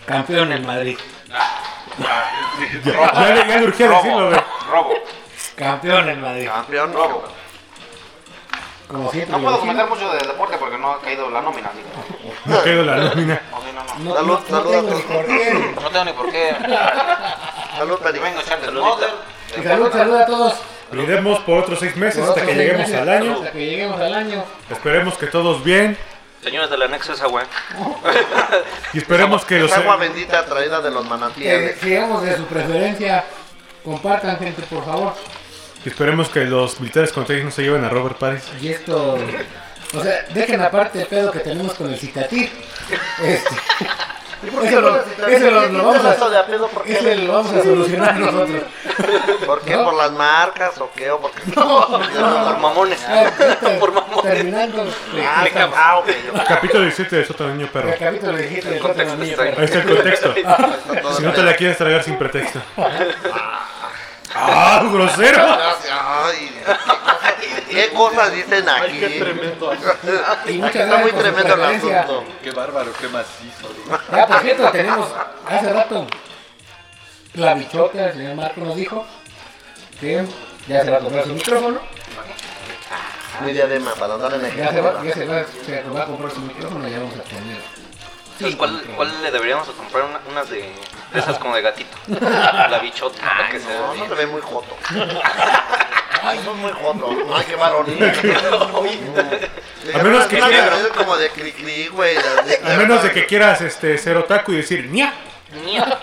campeón en Madrid. Ya, ya, ya le urgía decirlo, güey. Robo. Campeón en Madrid. Campeón, Robo. Como siempre. No puedo comentar mucho de deporte porque no ha caído la nómina. digo. [laughs] No quedó la nómina. [laughs] No, no. No, Salud, no, no salud a tengo ni por qué. No tengo ni por qué. [laughs] Salud, Peri. vengo a echar salud, salud a todos. Iremos por otros seis meses hasta que lleguemos meses, al año. Hasta que lleguemos al año. Esperemos que todos bien. Señores del anexo esa güey. Y esperemos que los... Es agua bendita traída de los Que manantiales. sigamos de su preferencia. Compartan, gente, por favor. Esperemos que los militares con tenis no se lleven a Robert Paris. Y esto. O sea, dejen aparte el pedo que tenemos con el citatir. Este, eso lo, eso lo- lo vamos de a, solucionar nosotros. ¿Por qué? ¿Por las marcas o qué? ¿O por qué? Por mamones. Ah, [laughs] Por mamones. terminando. Ah, ah. Capítulo 17 de Sota Niño Perro. el capítulo de Hitler, El contexto niño, está ahí. está el contexto. [laughs] Si no te la quieres tragar sin pretexto. ¡Ah, grosero! Ay, ¿qué cosas dicen aquí? Y muchas Está muy gracias por su tremendo el asunto. Qué bárbaro, qué macizo. Ya, por cierto, tenemos hace rato la bichota, el señor Marco nos dijo que ya se va a comprar su micrófono. Mi diadema para andar en Ya se va, el ya se va, se va a comprar su micrófono y ya vamos a tener. ¿Cuál, ¿cuál le deberíamos de comprar? Una- unas de, de esas como de gatito. [laughs] La bichota. para que se No, no se ve muy joto. [laughs] Ay, son muy jotos. Ay, qué varonil. [laughs] A menos que Una quiera- canción como de cri-cri, güey. A menos de que quieras este, ser otaku y decir ¡Nia! ¡Nia!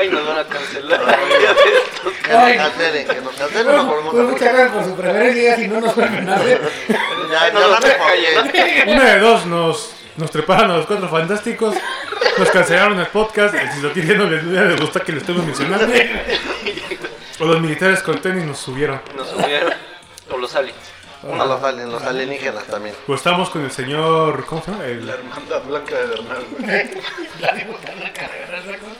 Ay, nos van a cancelar. Que nos cancelen, que nos cancelen, nos Bueno, volvemos pues muchas gracias por su preferencia, ya si no nos vuelven a ver. Ya, ya No por llenar. qué. Una de dos, nos, nos treparon a los cuatro fantásticos, nos cancelaron el podcast, el Cisotiria no les, no les gusta que lo estemos mencionando, [laughs] o los militares con tenis nos subieron. Nos subieron. O los aliens. A los, alien- los alienígenas también. Pues estamos con el señor, ¿cómo se llama? El- hermandad blanca de Bernal, [laughs] güey.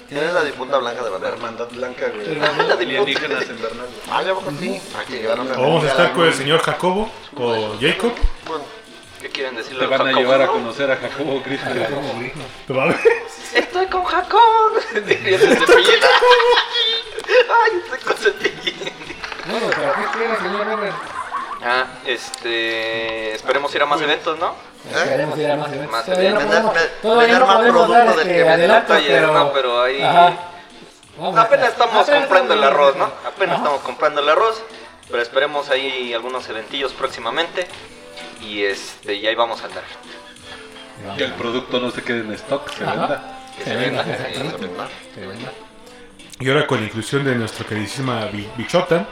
¿Quién es la difunta blanca de La verdad? hermandad blanca, güey. La de Alienígenas en Bernal. Ah, ya poco sí. Aquí llegaron o vamos a estar con el señor Jacobo o Jacob. Bueno, ¿Qué quieren decirle Te van a llevar a conocer a Jacobo Cristo. Estoy con Jacob. [laughs] Ay, estoy con cepillín. Bueno, ¿para qué espera, señor Robert? Ah, este. Esperemos ir a más eventos, ¿no? Queremos ir a más eventos. Más eventos. podemos, Vender- más producto del que talleres, pero... no, pero ahí- Apenas estamos apenas comprando el arroz, ¿no? Apenas Ajá. estamos comprando el arroz. Pero esperemos ahí algunos eventillos próximamente. Y este, y ahí vamos a andar. Que el producto no se quede en stock, se Ajá. venda. Que Se sí, Se venga. Y ahora con la inclusión de nuestra queridísima Bi- Bichota,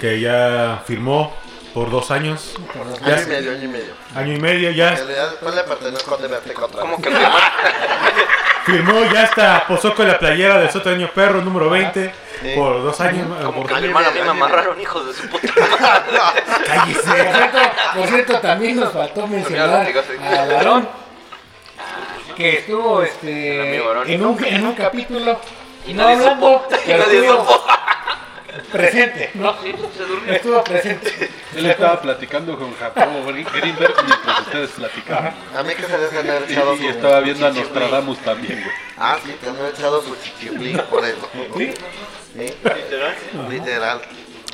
que ya firmó por dos años, Por Ya año y medio, año y medio. año y medio, ya Que le- Después le pertenezco a TV Azteca otra ¿Cómo vez. que firmar? [laughs] firmó, ya está, posó con la playera del Sotaño Perro número 20 Sí. por dos años. Como por- que Año firmar a mí medio, me año medio. amarraron hijos de su puta [laughs] madre. Por ¡Cállese! cierto, por cierto, también nos faltó mencionar a Varón, que estuvo El este, amigo Varón. en, un, en un capítulo Y no hablando. [laughs] Y nadie estuvo supo. Presente, ¿no? Sí, se durmió. Estuvo presente. Él estaba platicando con Jacobo Greenberg mientras ustedes platicaban. A mí que se debe tener Y, echado y su estaba viendo a. Nostradamus también, güey. Ah, sí, te han echado su chichiflín por eso. Sí. Sí, literal.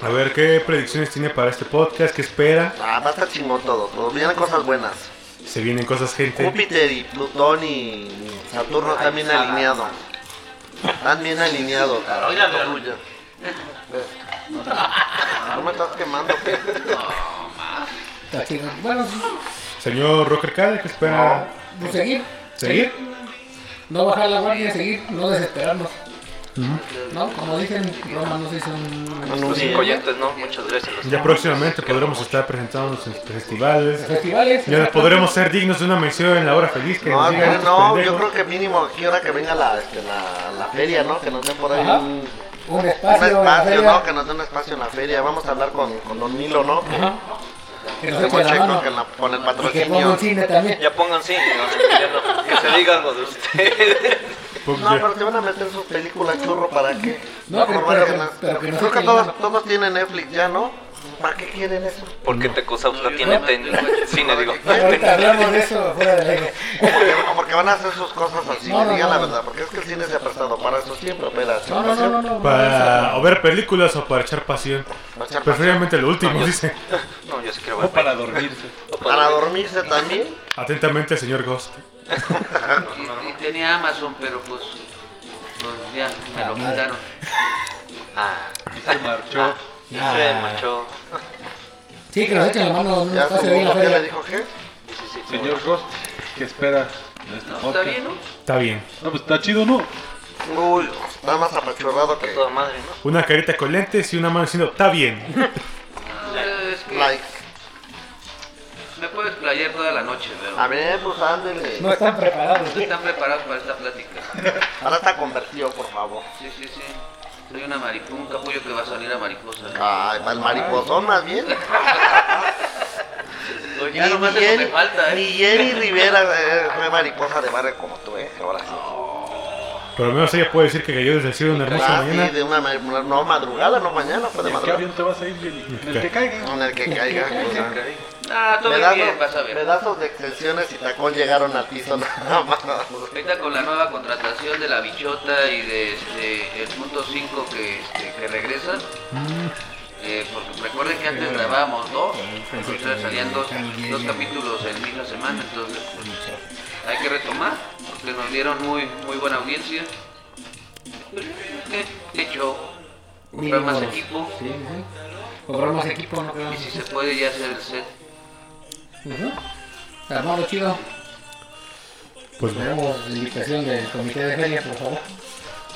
A ver, ¿qué predicciones tiene para este podcast? ¿Qué espera? Ah, va a estar chingón todo. todo. Vienen cosas buenas. Se vienen cosas, gente. Júpiter y Plutón y Saturno están bien alineados. Están bien alineados. Oigan, No fluya. ¿No me estás quemando? qué? Está chido. Bueno, Señor Rocker Cal, ¿qué espera? pues seguir. ¿Seguir? No bajar la guardia, seguir, no desesperarnos. ¿No? Como dicen, Roma no se hizo un... Los cinco oyentes, ¿no? Muchas gracias. Ya próximamente podremos estar presentándonos en festivales. Festivales. Ya podremos ser dignos de una mención en la hora feliz. Que No, nos digan no, estos no, yo pendejos. creo que mínimo aquí ahora que venga la, este, la, la feria, ¿no? Que nos den por ahí Ajá. un, Un un espacio. en la espacio, feria. ¿no? Que nos den un espacio en la feria. Vamos a hablar con, con Don Nilo, ¿no? Ajá. Que nos eche la checo mano. con, la- con el Y que ponga patrocinio. un cine también. Ya pongan no, no, que se diga algo de ustedes. No, pero te van a meter sus películas churro para qué. No, Por pero- pero- ganas. pero que no Creo que todos, todos tienen Netflix ya, ¿no? ¿Para qué quieren eso? Porque Tecosaus la tiene en cine, digo. Ahorita hablamos de eso fuera del [laughs] porque, van a hacer sus cosas así, No, no, digan no, la no. verdad, porque es que el cine se ha prestado para eso siempre, opera. No, no, no, no, no. Para o ver películas o para echar pasión. Para Preferiblemente lo último, dice. [laughs] No, yo sí quiero O para dormirse. Para dormirse también. Atentamente, señor Ghost. Y, y tenía Amazon, pero pues, pues ya me lo quitaron. Ah, Y se marchó. Se marchó. Sí, que nos echen la mano un Ya espacio ahí en la como, ¿qué le feria. dijo qué? Sí, sí, sí. Señor Ross, ¿qué espera de este No, podcast? está bien, ¿no? Está bien. No, pues está chido, ¿no? Uy, está más apachurrado que Toda madre, ¿no? Una carita con lentes y una mano diciendo, está bien. [laughs] Eh, Es que like. me puedo explayar toda la noche, pero A ver, pues ándele. No están preparados. no están preparados para esta plática. Ahora está convertido, por favor. Sí, sí, sí. Soy una mariposa, un capullo que va a salir a mariposa. Ay, para el mariposón más bien. [laughs] Ni, eso me Jenny, falta, ni ¿eh? Jenny Rivera eh, fue mariposa de barrio como tú, eh. Ahora sí. Pero al menos ella puede decir que cayó desde el cielo una hermosa Ah, sí, mañana. de una no madrugada, no mañana, fue de ¿En qué madrugada. avión te vas a ir, Jenny? En el que caiga. En el que caiga. Ah. Todo Pedazos, bien, vas a ver. pedazos de extensiones y tacón llegaron al piso nada más. Ahorita con la nueva contratación de la bichota y de este, el punto 5 que, este, que regresan. eh, porque recuerden que antes grabábamos dos, ahorita salían dos, dos capítulos en misma semana, entonces pues, hay que retomar, porque nos dieron muy, muy buena audiencia. ¿Qué, qué show? Comprar más equipo Sí, sí. Cobrar más equipo, y si se puede ya hacer el set. Ujú. Armado chido. Pues bueno. Tenemos la invitación del comité de feria, por favor.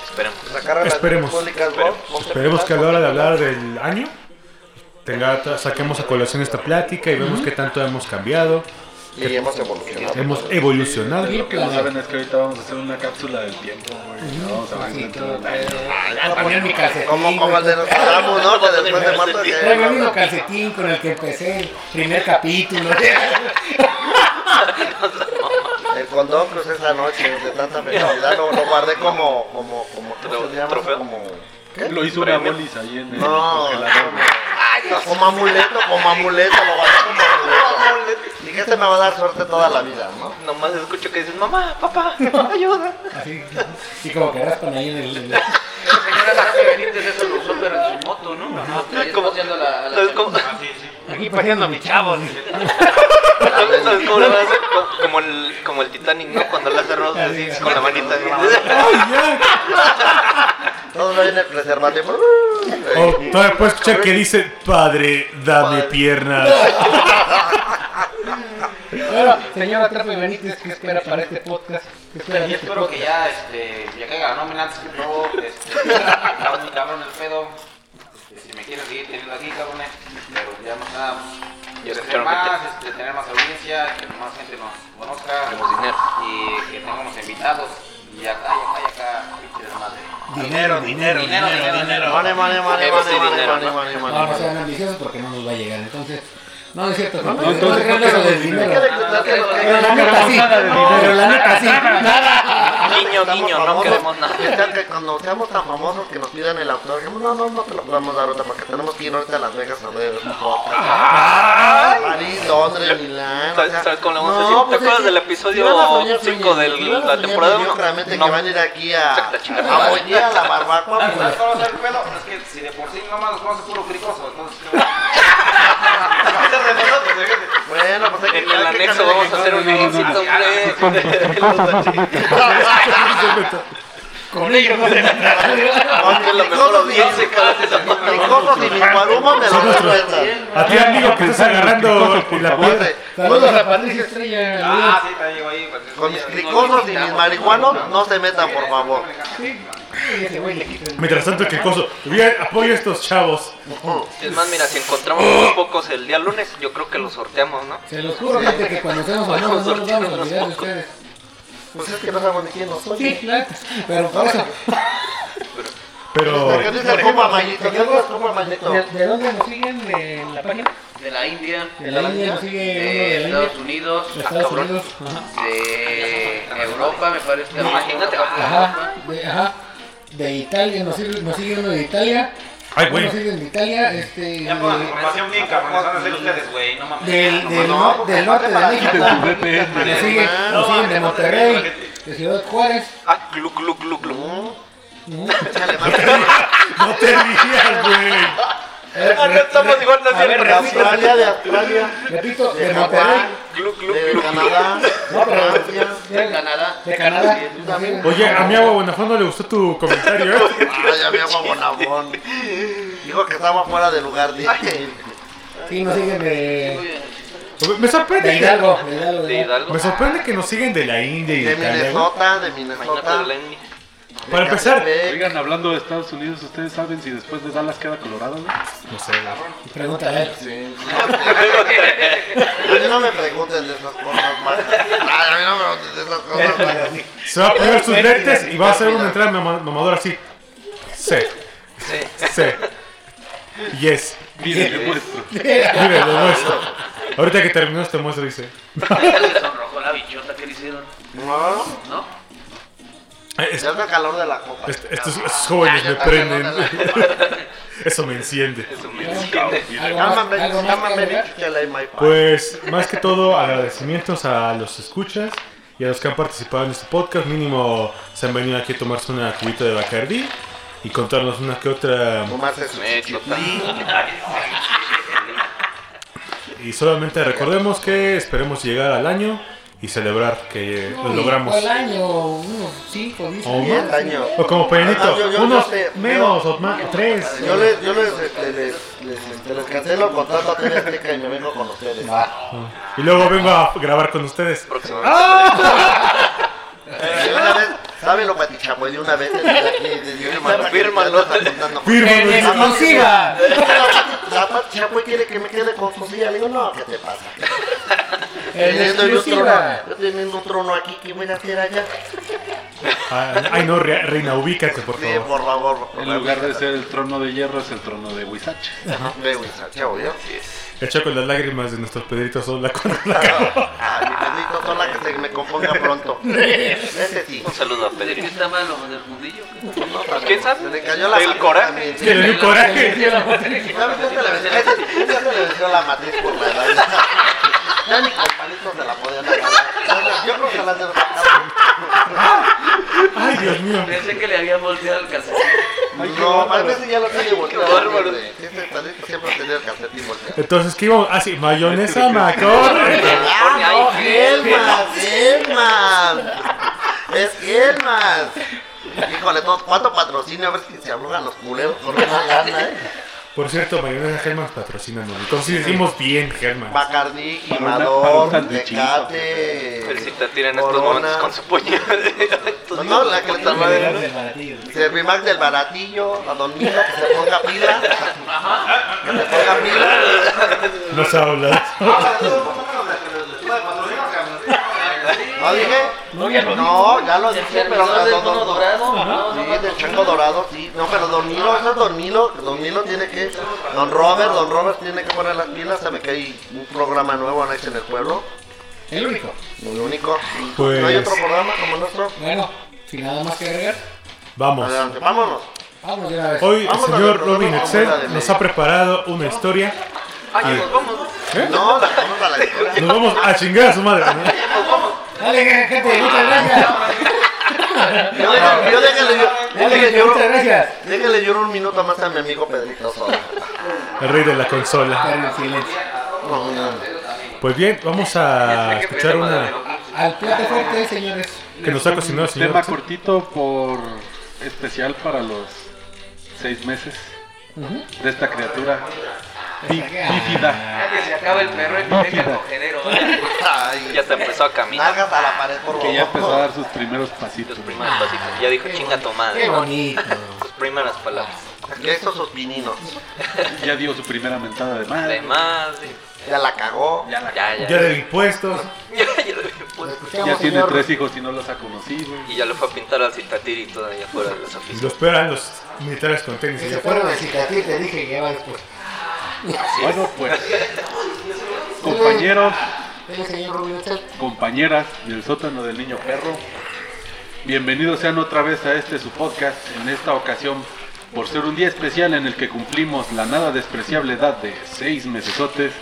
Esperemos. Sacaron las Esperemos. Esperemos que a la hora de hablar del año tenga, saquemos a colación esta plática y vemos qué tanto hemos cambiado, Y hemos evolucionado. hemos evolucionado. Lo que no saben es que ahorita vamos a hacer una cápsula del tiempo, güey. No Vamos a ver dentro de eh, mi calcetín. Como, como el de los ¿no? Que después de muerto Traigo el mismo calcetín con el que empecé el primer capítulo. [laughs] El condón crucé esa noche de tanta felicidad. Lo, lo guardé como... como, como. ¿Trofeo? Como... Lo hizo una bolis ahí en el No, como amuleto, como amuleto, lo guardé como amuleto. Dije, este me va a dar suerte toda la vida, ¿no? Nomás escucho que dices, mamá, papá, ayuda. Así, y como que raspan ahí en el. el- [laughs] La señora Rafa Benítez eso lo usó pero en su moto, ¿no? ¿Cómo? haciendo la, la. Aquí paseando a mi chavo. Como el, como el Titanic, ¿no? Cuando le hace Ross así, con la manita. Todo lo viene el preservativo. O todavía puedes escuchar que dice, padre, dame piernas. [laughs] Bueno, señora Trape Benítez, ¿qué espera para este podcast? ¿Qué espera de Yo este espero que podcast? ya, este, ya caiga la nómina antes que todo, este, muy cabrón el pedo. Este, si me quieren seguir teniendo aquí, cabrones, pero ya más nada, escucharon que más, este, tener más audiencia, que más gente nos conozca Tenemos dinero. y que tengamos invitados. Y acá, y acá, y acá, pinche desmadre. Dinero, dinero, Dinero, dinero, dinero. Mane, mane, mane, mane, mane, dinero, mane, ¿no? mane, No, mane, no sean ambiciosos porque no nos va a llegar. Entonces, no, no es cierto. No, entonces, no ¿por qué eso no del dinero. ¿Qué le- qué le- Pero la neta sí. Pero la neta sí. Nada. Estamos guiño, no queremos nada. Que cuando seamos tan famosos que nos pidan el autor, dijimos, no, no, no te lo podemos dar ahorita porque tenemos que ir ahorita a Las Vegas a ver. París, Londres, Milán. o ¿Sabes- sea, sabes cómo vamos a no, decir? ¿Te pues acuerdas que del episodio si van a soñar, cinco sueñen. de Si van a la temporada uno? mediocramente No. que van a ir aquí a, a a a la barbacoa. ¿Sabes pues, va a ser el pedo? Es que si de por sí nomás nos conoce puro cricoso, entonces... Va a ser de nosotros, fíjate. Bueno, pues hay que En el anexo vamos a hacer un éxito, hombre. [laughs] [laughs] Con ellos no se [laughs] Aunque la los mejor audiencia, y- cada vez los cricosos y mis guarumos me nuestros- respetan. A ti, amigo, que estás agarrando la piedra. Saludos a Patricia Estrella. Ah, sí, te digo ahí. Con mis cricosos y mis marihuanos no se metan, por favor. Mientras tanto, que coso. Apoyo a estos chavos. Es más, mira, si encontramos unos pocos el día lunes, yo creo que los sorteamos, ¿no? Se los juro, gente, que cuando seamos famosos no nos vamos a olvidar de ustedes. Pues es que no sabemos ni quién nos Sí, oye. claro. Pero por eso. Pero. ¿De, de dónde nos siguen? ¿De la página? de la India, De la India nos sigue de de Estados. Unidos, De Estados cabrón, Unidos. Ajá. de Europa, me parece Imagínate, Ajá, de, ajá. De Italia, nos sigue, nos sigue uno de Italia. Ay, güey. Nos siguen de Italia, este. Ya pongan de- información bien, cabrón. Van a hacer ustedes, güey. No mames. del, del, No, no- del norte de México. Nos siguen, nos siguen de Monterrey, de Ciudad Juárez. Ah, glu, glu, glu, glu. No [laughs] te rías, güey. Ah, no estamos igual, no A cierto. De Australia, de Australia, Repito, de de Monterrey. Canadá, No, pero- de Francia. de Canadá. de Canadá. Oye, a mi agua Bonafón no le gustó tu comentario, ¿eh? Ay, ya me hago Bonabón. Dijo que estaba fuera de lugar. Sí, nos siguen de, Me sorprende de que, Hidalgo. De Hidalgo, De Hidalgo. Me sorprende que nos siguen de la India y De de. Minnesota, de Minnesota. Para empezar. Oigan, hablando de Estados Unidos, ¿ustedes saben si después de Dallas queda Colorado? güey? No sé, güey. Pregúntale a él. Sí. [laughs] A mí no me pregunten de esas cosas, man. Ay, a mí no me pregunten de esas cosas, man. Se va a poner sus lentes y va a hacer una entrada mama- mamadora así. Sí, Sí. sí. Yes. Miren, les muestro. Mire, lo muestro. Ahorita que terminó este muestro dice. Le sonrojó la bichota que le hicieron, No, ¿no? "Eh, es- ya es el calor de la copa. est- estos, estos jóvenes me prenden. [laughs] Eso me enciende. Eso me pie. Pues más que todo agradecimientos a los escuchas y a los que han participado en este podcast. Mínimo se han venido aquí a tomarse una cubita de Bacardi y contarnos una que otra. Y solamente recordemos que esperemos llegar al año y celebrar que lo logramos. El año, unos 5, 10 O años. más. Diez años. O como Peñanito, Ah, yo- yo- unos yo sé, menos o más, tres. Yo les, yo les, les, les, les cancelo el contrato a TV Azteca y me vengo con ustedes. Y luego vengo a grabar con ustedes. Próximamente. ¿sabe lo patichamoy de una vez? Fírmalo. Fírmalo. Exclusiva. La Pati Chapoy quiere que me quede con su silla. Le digo, no, ¿qué te pasa? En Teniendo trono, yo teniendo un trono aquí, ¿qué voy a hacer allá? Ah, Ay, no, re- reina, ubícate, por Sí, favor. por favor. por En lugar de ser el trono de hierro, es el trono de Huizache. Ve, güey, chavo, ¿yo? Echa con las lágrimas de nuestros Pedritos Sola con la cara. Ah, mi Pedrito Sola que se me componga pronto. [laughs] Ese sí. Un saludo a ¿Qué Pedrito. está malo del mundillo? ¿Quién sabe? Se le cayó la El coraje. Que le dio coraje. ¿Sabes qué se sí, ese se le venció la matriz por la edad. Ya ni con palitos se la podían agarrar. Yo creo que las de los Ay, Dios mío. Pensé que le habían volteado el calcetín. No, tal vez ya lo tiene volteado. Siempre tenía el calcetín volteado. Entonces, ¿qué íbamos? Ah, sí, mayonesa Macor. [laughs] ¡Ah, no! ¡Gelmas! ¡Gelmas! ¡Es Gelmas! Híjole, todo, ¿cuánto patrocinio? A ver si se arrugan los culeros con una gana, ¿eh? Por cierto, mayonesa Germán patrocina Entonces decimos bien, Germán. Bacardi, sanduichito. Tecate, Felicitatir en estos momentos con su puño. No, no, la que le está Servimax del baratillo, a Don Milo, que se ponga pila. Que se ponga pila. No se habla. ¿No dije? No, ya lo dije, pero ¿No del don- mono don- dorado? No, Sí, del chango dorado, sí. No, pero Don Milo, eso es Don Milo. Don Milo tiene que. Don Robert, Don Robert tiene que poner las pilas. Sabe que hay un programa nuevo en el pueblo. El único. El único. Pues- ¿No hay otro programa como el nuestro? Bueno, sin nada más que agregar, Vamos. Adelante, vámonos. vamos vez. Hoy el señor Robin Excel nos ha preparado una historia. Ay, nos vamos. No, la vamos a la historia. Nos vamos a chingar a su madre. ¿no? Dale, gente, muchas gracias. Yo déjale, yo déjale, déjale, gente, lloro, muchas gracias. déjale lloro un minuto más a mi amigo Pedrito Sola. El rey de la consola. No, no. Pues bien, vamos a escuchar una Al plato fuerte, señores. que nos ha cocinado el Un señor. tema cortito por especial para los seis meses de esta criatura bífida Que se acaba el perro y que venga el cogedero. Ay, Ya te empezó a caminar. Nalgas a la pared, por que ya empezó a dar sus primeros pasitos. Tus primeros pasitos. Ya dijo chinga tu Qué madre. bonito. Sus primeras palabras. Que estos sus pininos. Ya dio su primera mentada de madre. Además, Ya la cagó. ya, ya. Ya de impuestos. Ya, ya le- pues, [laughs] Ya tiene tres hijos y no los ha conocido. Y ya le fue a pintar al citatiri todavía fuera de las Y lo oficinas. esperan los militares con tenis. Si allá se fueron a cicatriz, te dije que ya va después. Bueno, pues, [laughs] compañeros, compañeras del sótano del niño perro, bienvenidos sean otra vez a este su podcast. En esta ocasión, por ser un día especial en el que cumplimos la nada despreciable edad de seis mesesotes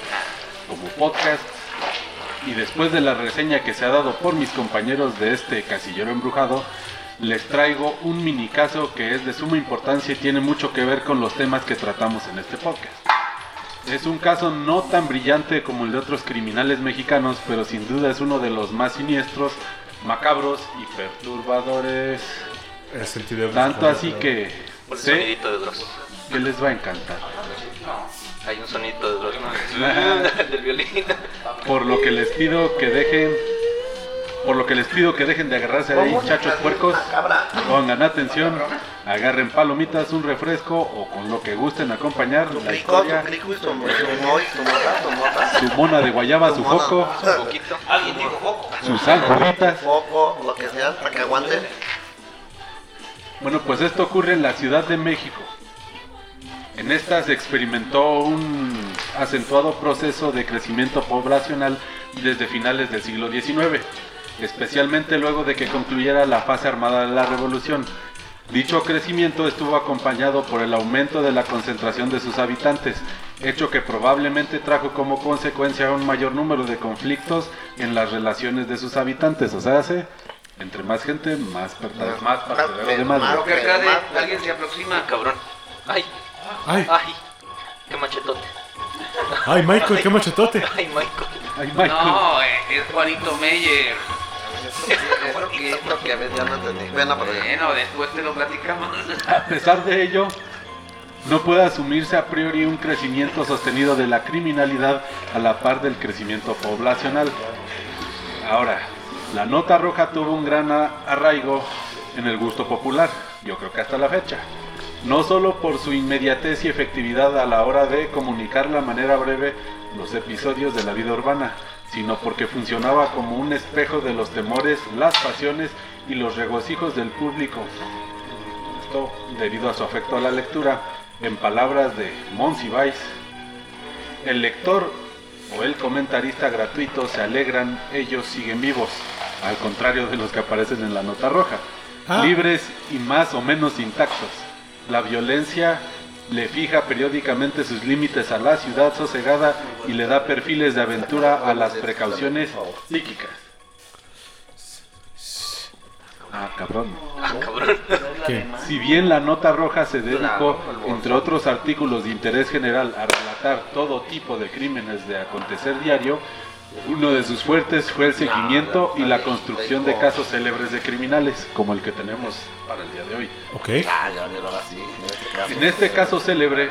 como podcast. Y después de la reseña que se ha dado por mis compañeros de este casillero embrujado, les traigo un mini caso que es de suma importancia y tiene mucho que ver con los temas que tratamos en este podcast. Es un caso no tan brillante como el de otros criminales mexicanos, pero sin duda es uno de los más siniestros, macabros y perturbadores. El sentido de Tanto así que el sé sonidito de Dross. que les va a encantar. Hay un sonidito de Dross, ¿no? [laughs] [laughs] Del violín. Por lo que les pido que dejen, por lo que les pido que dejen de agarrarse de ahí, chachos puercos. Pongan atención, agarren palomitas, un refresco o con lo que gusten acompañar la historia. Su mona de guayaba, su foco, Un poquito. Alguien dijo foco. sus alcorritas. Foco, lo que sea, para que aguante. Bueno, pues esto ocurre en la Ciudad de México. En esta se experimentó un acentuado proceso de crecimiento poblacional desde finales del siglo XIX, especialmente luego de que concluyera la fase armada de la revolución. Dicho crecimiento estuvo acompañado por el aumento de la concentración de sus habitantes, hecho que probablemente trajo como consecuencia un mayor número de conflictos en las relaciones de sus habitantes. O sea, hace, entre más gente, más, perta- más partidero de madre. Lo que acá de alguien se aproxima. Cabrón. Ay, Ay, ay. Qué machetote. ay, Michael, qué machetote. Ay, Michael. Ay, Michael. No, eh, es Juanito Meyer. Que a veces ya no entendí. Bueno, después te lo platicamos. A pesar de ello, no puede asumirse a priori un crecimiento sostenido de la criminalidad a la par del crecimiento poblacional. Ahora, la nota roja tuvo un gran arraigo en el gusto popular, yo creo que hasta la fecha. No solo por su inmediatez y efectividad a la hora de comunicar la manera breve los episodios de la vida urbana, sino porque funcionaba como un espejo de los temores, las pasiones y los regocijos del público. Esto debido a su afecto a la lectura, en palabras de Monsiváis, el lector o el comentarista gratuito se alegran, ellos siguen vivos, al contrario de los que aparecen en la nota roja, Ah. libres y más o menos intactos. La violencia le fija periódicamente sus límites a la ciudad sosegada y le da perfiles de aventura a las precauciones psíquicas. Ah, cabrón. Ah, cabrón. ¿Qué? Si bien la nota roja se dedicó, entre otros artículos de interés general, a relatar todo tipo de crímenes de acontecer diario, uno de sus fuertes fue el seguimiento y la construcción de casos célebres de criminales, como el que tenemos para el día de hoy. Ok. Ah. En este caso. En este caso célebre,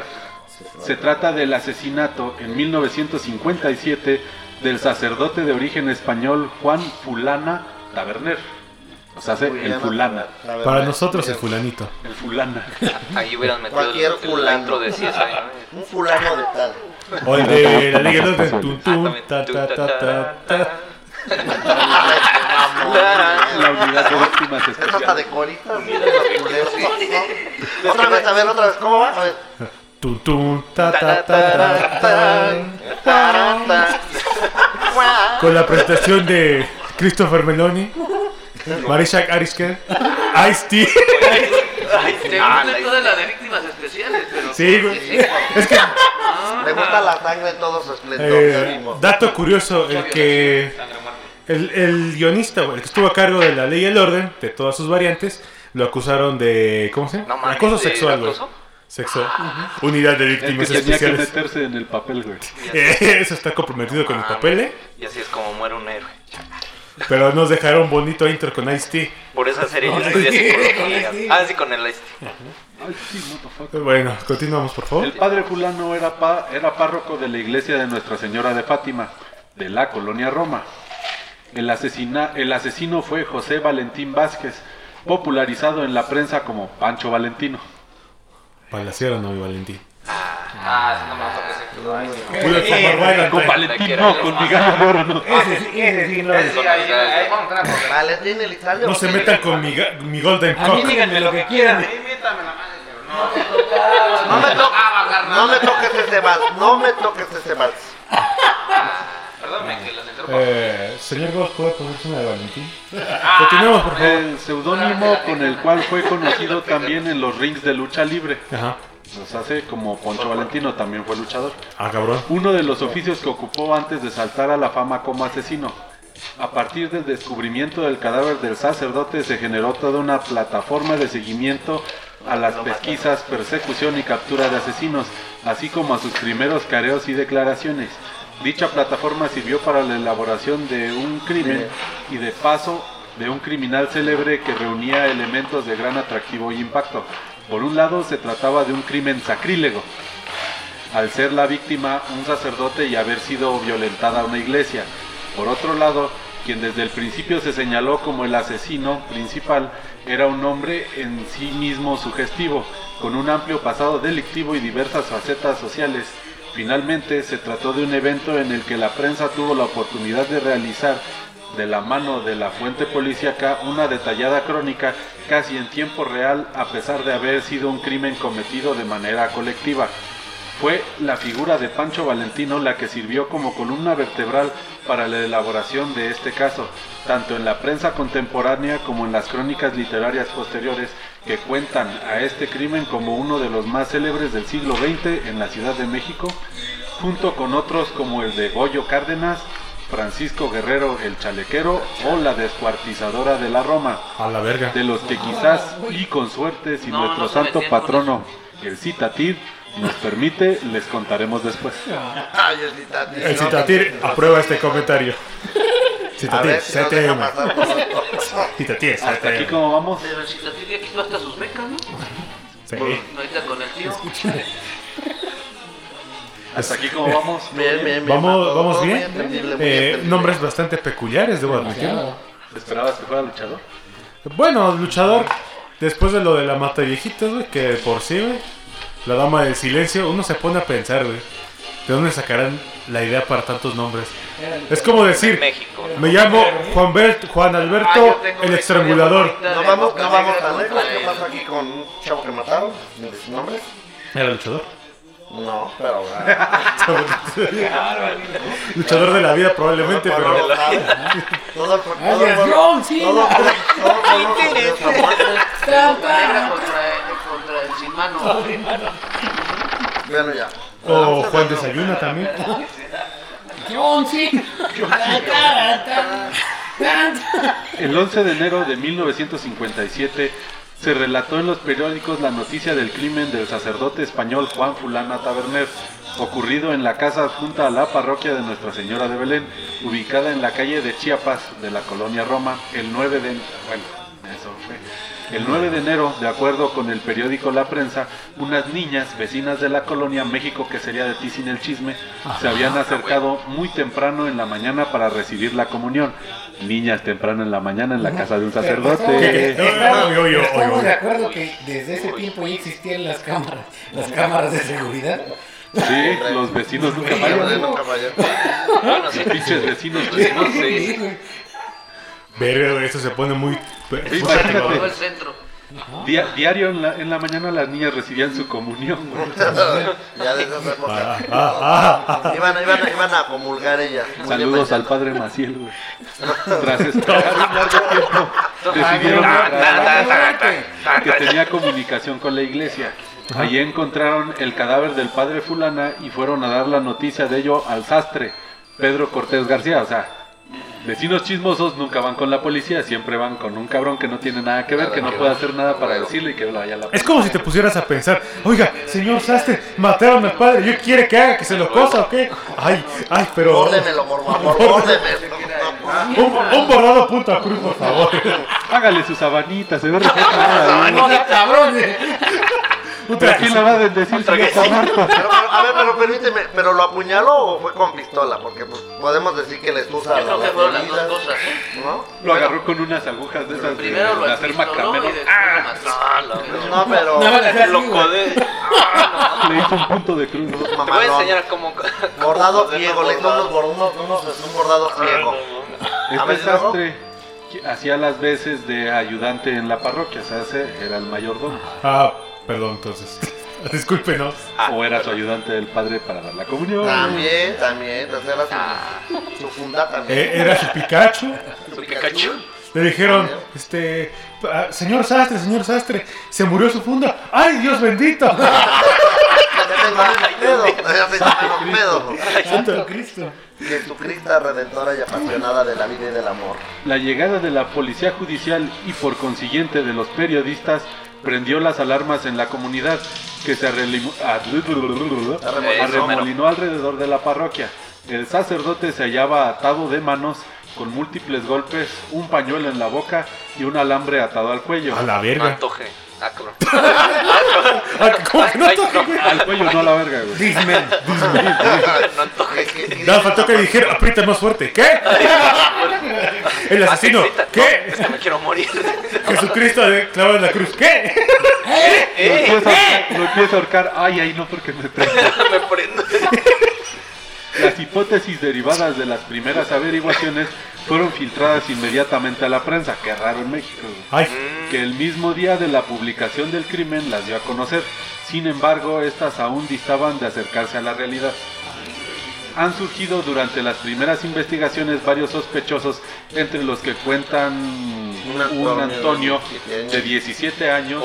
se trata del asesinato en 1957 del sacerdote de origen español Juan Fulana Taberner. O sea, hace el Fulana. Para nosotros el fulanito. El Fulana. Ahí hubieran metido Cualquier el, fulano. de CSI, ¿no? Un fulano de tal. O el de la Liga de Ah, ta, ta, ta, ta, ta. La unidad de víctimas Es hasta de culeros. Otra vez, a ver, otra vez. ¿Cómo va? A ver. Ta, ta, ta, ta, ta. Con la presentación de Christopher Meloni, Marisha Arisker, Ice-T. Te Ah, gustan la- todas las de víctimas especiales, pero. Sí, güey. Es que, Le gusta la sangre en todo su esplendor. eh, dato curioso, el que el, el guionista, güey, el que estuvo a cargo de la ley y el orden, de todas sus variantes, lo acusaron de, ¿cómo se llama? No acoso ¿de sexual, güey. acoso? Sexual. Unidad de Es que víctimas tenía que especiales. meterse en el papel, güey. [laughs] Eso está comprometido con el papel, ¿eh? Y así es como muere un héroe. Pero nos dejaron bonito intro con Ice-T. Por esa serie yo estudié psicología. Ah, sí, con el Ice. Ay, sí, motherfucker. Bueno, continuamos, por favor. El padre fulano era, pa- era párroco de la iglesia de Nuestra Señora de Fátima, de la colonia Roma. El, asesina- el asesino fue José Valentín Vázquez, popularizado en la prensa como Pancho Valentino. Palaciera no, mi Valentín. Ah, no me toques. El Summer Valentine. Con Valentín, no, con Miguel Oro, no. Ese sí, ese sí, no. No se metan con mi, Golden A mí Cock. díganme lo que quieran. Sí, métame la madre, pero no. No me carnal. no me toques ese vals, no me toques ese vals. Perdónme que los. Eh, señor Ghost, ¿puede ponerse una de Valentín? Continuemos, por favor. El seudónimo con el cual fue conocido también en los rings de lucha libre. Ajá. Los hace como Poncho Valentino, también fue luchador. Ah, cabrón. Uno de los oficios que ocupó antes de saltar a la fama como asesino. A partir del descubrimiento del cadáver del sacerdote se generó toda una plataforma de seguimiento a las pesquisas, persecución y captura de asesinos, así como a sus primeros careos y declaraciones. Dicha plataforma sirvió para la elaboración de un crimen y de paso de un criminal célebre que reunía elementos de gran atractivo y impacto. Por un lado se trataba de un crimen sacrílego, al ser la víctima un sacerdote y haber sido violentada una iglesia. Por otro lado, quien desde el principio se señaló como el asesino principal era un hombre en sí mismo sugestivo, con un amplio pasado delictivo y diversas facetas sociales. Finalmente, se trató de un evento en el que la prensa tuvo la oportunidad de realizar de la mano de la fuente policíaca una detallada crónica casi en tiempo real a pesar de haber sido un crimen cometido de manera colectiva. Fue la figura de Pancho Valentino la que sirvió como columna vertebral para la elaboración de este caso, tanto en la prensa contemporánea como en las crónicas literarias posteriores que cuentan a este crimen como uno de los más célebres del siglo XX en la Ciudad de México, junto con otros como el de Goyo Cárdenas, Francisco Guerrero el Chalequero o la descuartizadora de la Roma, A la verga. de los que quizás y con suerte si No, nuestro no santo patrono, el Citatir, nos permite, les contaremos después. Ay, el Citatir. El no, Citatir aprueba este comentario. [laughs] Citatir, CTM. Citatir, Hasta aquí como vamos. Pero el Citatir ya quitó hasta sus becas, ¿no? Sí. Ahorita con el tío. Hasta aquí como vamos. [laughs] Bien, bien, bien. Vamos, vamos bien. Eh, nombres bastante peculiares, debo admitir. Demasiado. ¿Esperabas que fuera luchador? Bueno, luchador, después de lo de la mata viejitos, güey, que por sí, güey, la dama del silencio, uno se pone a pensar, güey, ¿de dónde sacarán la idea para tantos nombres? Es como decir, México. me llamo Juan, Bert, Juan Ah, Alberto, tengo el estrangulador. No vamos, no de vamos tan lejos. ¿Qué pasa aquí con un chavo que mataron? ¿De nombres? Era luchador. No, pero. [laughs] Luchador de la vida probablemente, pero... Todo pueblo- John Cena. todo Negra [laughs] contra, el sin mano. Bueno, ya. O Juan Desayuna también. John Cena. El 11 de enero de 1957 se relató en los periódicos la noticia del crimen del sacerdote español Juan Fulana Taberner, ocurrido en la casa adjunta a la parroquia de Nuestra Señora de Belén, ubicada en la calle de Chiapas de la colonia Roma, el 9 de... Bueno, eso fue. El 9 de enero, de acuerdo con el periódico La Prensa, unas niñas vecinas de la colonia México, que sería de ti sin el chisme, se habían acercado muy temprano en la mañana para recibir la comunión. Niñas temprano en la mañana en la casa de un sacerdote. Estamos, de acuerdo que desde ese tiempo ya existían las cámaras, las cámaras de seguridad. Sí, los vecinos nunca sí. [laughs] Los pinches vecinos, vecinos. Sí. Verga, esto se pone muy... el centro. Dia- diario en la, en la mañana las niñas recibían su comunión. [laughs] Ya de. Ah, ah, ah. Iban, iban, iban a comulgar ellas. Saludos al padre Maciel, güey. [laughs] Tras esperar un largo tiempo, decidieron que tenía comunicación con la iglesia. Allí encontraron el cadáver del padre fulana y fueron a dar la noticia de ello al sastre, Pedro Cortés García. O sea, vecinos chismosos nunca van con la policía, siempre van con un cabrón que no tiene nada que ver, que no puede hacer nada para decirle y que lo vaya a la Es como si te pusieras a pensar, oiga, señor Sastre, mataron al padre, ¿yo quiere que haga que se lo cosa o qué? Ay, ay, pero... Órdemelo, por favor, órdemelo. Un, un borrado punto a cruz, por favor. Hágale su sabanita, se ve reflejada cabrón. Pero ¿quién la va a decir si ya está muerto? Pero, pero, a ver, pero permíteme, ¿pero lo apuñaló o fue con pistola? Porque pues, podemos decir que le excusa Yo creo que fueron las dos cosas. ¿eh? ¿no? Lo agarró con unas agujas de esas de, Primero lo de hacer macramé. lo mató. No, pero... Lo codé. Le hizo un punto de cruz. Te voy a enseñar cómo. Bordado ciego, le hizo un bordado ciego. Este sastre hacía las veces de ayudante en la parroquia, o sea, ese era el mayordomo. Ah, perdón, entonces. [laughs] Discúlpenos. o era su ayudante del padre para dar la comunión. También, también. O sea, era su, su funda también. Eh, era su Pikachu. Su Pikachu. Le dijeron, este, ah, señor Sastre, señor Sastre, se murió su funda. ¡Ay, Dios bendito! [laughs] Santo Cristo. Jesucristo redentora y apasionada de la vida y del amor. La llegada de la policía judicial y por consiguiente de los periodistas prendió las alarmas en la comunidad que se arrelimo- Arremolinó. alrededor de la parroquia. El sacerdote se hallaba atado de manos con múltiples golpes, un pañuelo en la boca y un alambre atado al cuello. A la verga. antoje. Ah, cabrón. [laughs] Ah, ¿Cómo que no Ay, toca, güey? Al cuello, no a la verga, güey. Dismen. [laughs] No antoje. Nada, faltó que dijera, aprieta más fuerte. ¿Qué? [laughs] El asesino. Ah, ¿Qué? es que me quiero morir. Jesucristo de clavado en la cruz. ¿Qué? Lo empieza, a ahorcar, lo empieza a ahorcar. Ay, ay, no, porque me prendo. me prendo. Las hipótesis derivadas de las primeras averiguaciones fueron filtradas inmediatamente a la prensa. Qué raro en México. Ay, que el mismo día de la publicación del crimen las dio a conocer. Sin embargo, estas aún distaban de acercarse a la realidad. Han surgido durante las primeras investigaciones varios sospechosos, entre los que cuentan un Antonio, Antonio, de 17 de 17 años.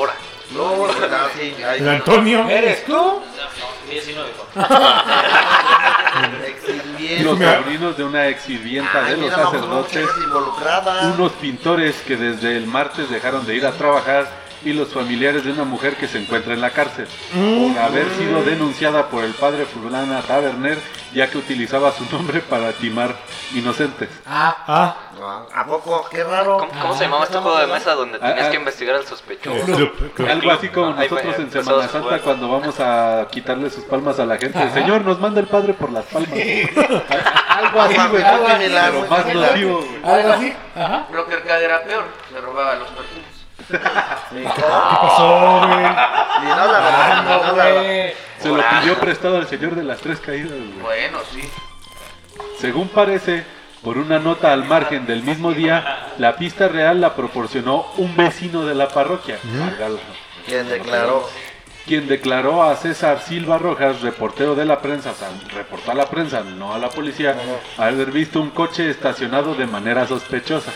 No, el Antonio. ¿Eres tú? No, 19. exhibiendo. los Mira. sobrinos de una ex sirvienta de los sacerdotes, unos pintores que desde el martes dejaron de ir a trabajar y los familiares de una mujer que se encuentra en la cárcel por haber sido denunciada por el padre Fulana Taberner ya que utilizaba su nombre para timar inocentes. Ah, Ah, Ah, ¿A poco? Qué raro. ¿Cómo, cómo se llamaba este juego de mesa donde Ah, tenías ah. que investigar al sospechoso? Algo así como nosotros en Semana Santa jugar. cuando vamos a quitarle sus palmas a la gente. Señor, nos manda el padre por las palmas. [laughs] Algo así, güey. Algo similar, Pero más nocivo, güey. algo así. Ajá. Rocker Arcade era peor, se robaba los perfumes. ¿Qué pasó, güey? Y no la verdad, no la verdad. güey. Se lo pidió prestado al señor de las tres caídas, güey. Bueno, sí. Según parece, por una nota al margen del mismo día, la pista real la proporcionó un vecino de la parroquia, Margalo, Quien declaró. quien declaró a César Silva Rojas, reportero de la prensa, o sea, reportó a la prensa, no a la policía, haber visto un coche estacionado de manera sospechosa.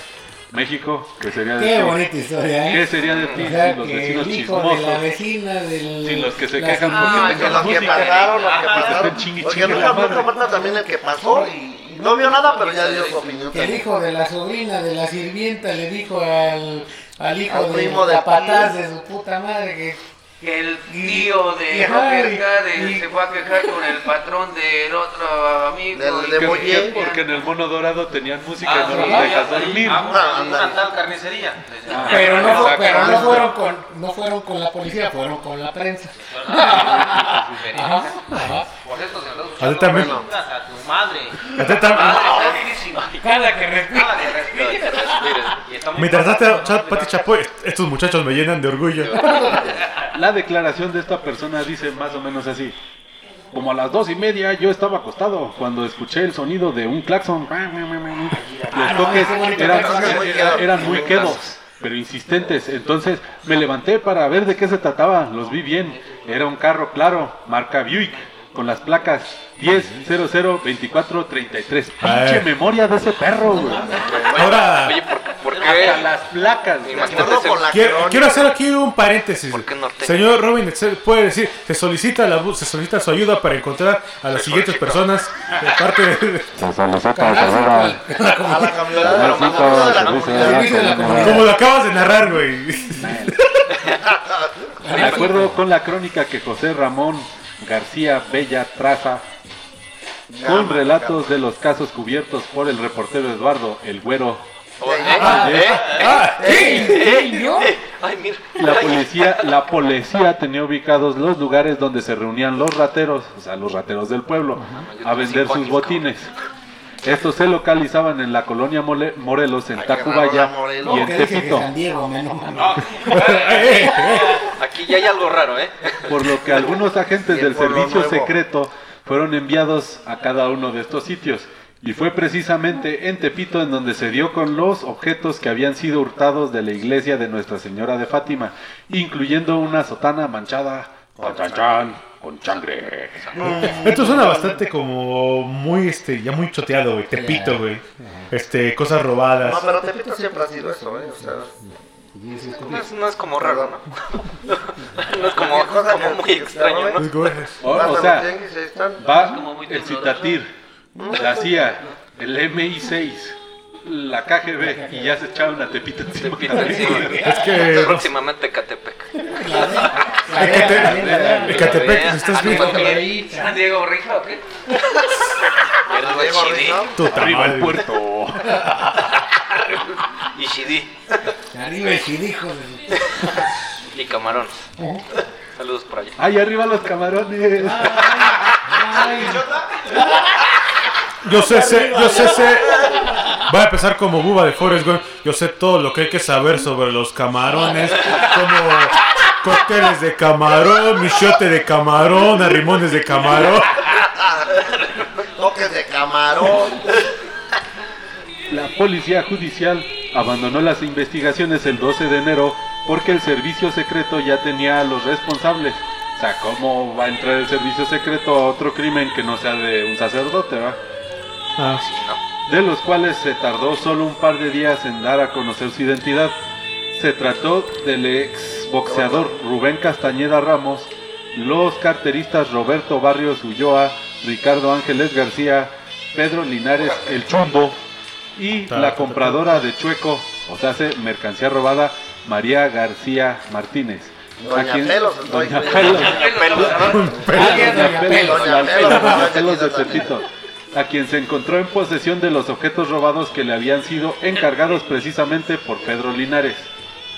México, ¿qué sería de Qué ti? bonita historia, ¿eh? ¿Qué sería de ti O sea, sin los que vecinos el hijo de la vecina del... Sin los que se las quejan porque Ah, que los que música. pasaron, los que pasaron. chingui Porque nunca, la falta también el que pasó y, y no vio nada, pero ya dio su opinión. Que el hijo de la sobrina de la sirvienta le dijo al, al hijo Al del primo capataz tío. de su puta madre que Que el tío de Arcade y- se fue a quejar con el patrón del otro amigo. Del de Porque en el mono dorado tenían música Ah, y no sí, los ah, dejas dormir. ah, Ah, una, tal carnicería. Ah, pero no, pero no fueron con no fueron con la policía fueron con la prensa ajá, ajá. Por eso se lo A también. Tu madre. [laughs] Cada que Pati Chapoy, estos muchachos me llenan de orgullo. [laughs] La declaración de esta persona dice más o menos así. Como a las dos y media yo estaba acostado cuando escuché el sonido de un claxon. Los toques eran, eran- eran muy quedos, pero insistentes. Entonces me levanté para ver de qué se trataba. Los vi bien. Era un carro claro, marca Buick, con las placas 10 00 24 33. Pinche memoria de ese perro, güey. Ahora, Oye, ¿por, por Hasta qué? las placas. güey. La quiero, hacer aquí un paréntesis. ¿Por qué norteño? Señor Robin, puede decir, se solicita la se solicita su ayuda para encontrar a las siguientes personas de parte de, [laughs] Carnal, A la camioneta de la Servicio- de la servicio comunidad. servicio de la comunidad. como lo acabas de narrar, güey. De acuerdo con la crónica que José Ramón García Bella traza, con relatos de los casos cubiertos por el reportero Eduardo El Güero, la policía, la policía tenía ubicados los lugares donde se reunían los rateros, o sea, los rateros del pueblo, a vender sus botines. Estos se localizaban en la colonia Mole- Morelos, en Tacubaya Morelos. y en Tepito. [laughs] Aquí ya hay algo raro, ¿eh? por lo que algunos agentes del servicio nuevo. secreto fueron enviados a cada uno de estos sitios. Y fue precisamente en Tepito en donde se dio con los objetos que habían sido hurtados de la iglesia de Nuestra Señora de Fátima, incluyendo una sotana manchada Chan, chan, con changre. [laughs] Esto suena bastante como muy, este, ya muy choteado, güey. Tepito, güey. Este, cosas robadas. No, pero Tepito siempre ha sido eso, ¿eh? O sea, No es, no es como raro, ¿no? [laughs] no es como, Cosa como muy extraño, ¿no? Es como- O, sea, va el. Citatir, la CIA, el MI6, la KGB y ya se echaron a Tepito encima. Es que. [laughs] Próximamente Catepec. Ecate- Ecatepec, Bien. ¿estás ¿Qué? ¿San Diego Rija o qué? [laughs] Diego el Rizzo. Puta Arriba el puerto. [laughs] Y Shidi. Arriba el hijo de... Y Camarón. Saludos por allá. ¡Ay, arriba los camarones! [laughs] Yo sé, sé, yo sé, sé. Va a empezar como Buba de Forrest Gump. Yo sé todo lo que hay que saber sobre los camarones. Como cócteles de camarón, michote de camarón, arrimones de camarón. Toques de camarón. La policía judicial abandonó las investigaciones el 12 de enero porque el servicio secreto ya tenía a los responsables. O sea, ¿cómo va a entrar el servicio secreto a otro crimen que no sea de un sacerdote, va? Ah, De los cuales se tardó solo un par de días en dar a conocer su identidad. Se trató del ex boxeador Rubén Castañeda Ramos, los carteristas Roberto Barrios Ulloa, Ricardo Ángeles García, Pedro Linares El Chumbo y la compradora de Chueco, o sea, hace mercancía robada, María García Martínez. Doña Pelos, Doña Pelos. Doña Pelos, de a quien se encontró en posesión de los objetos robados que le habían sido encargados precisamente por Pedro Linares.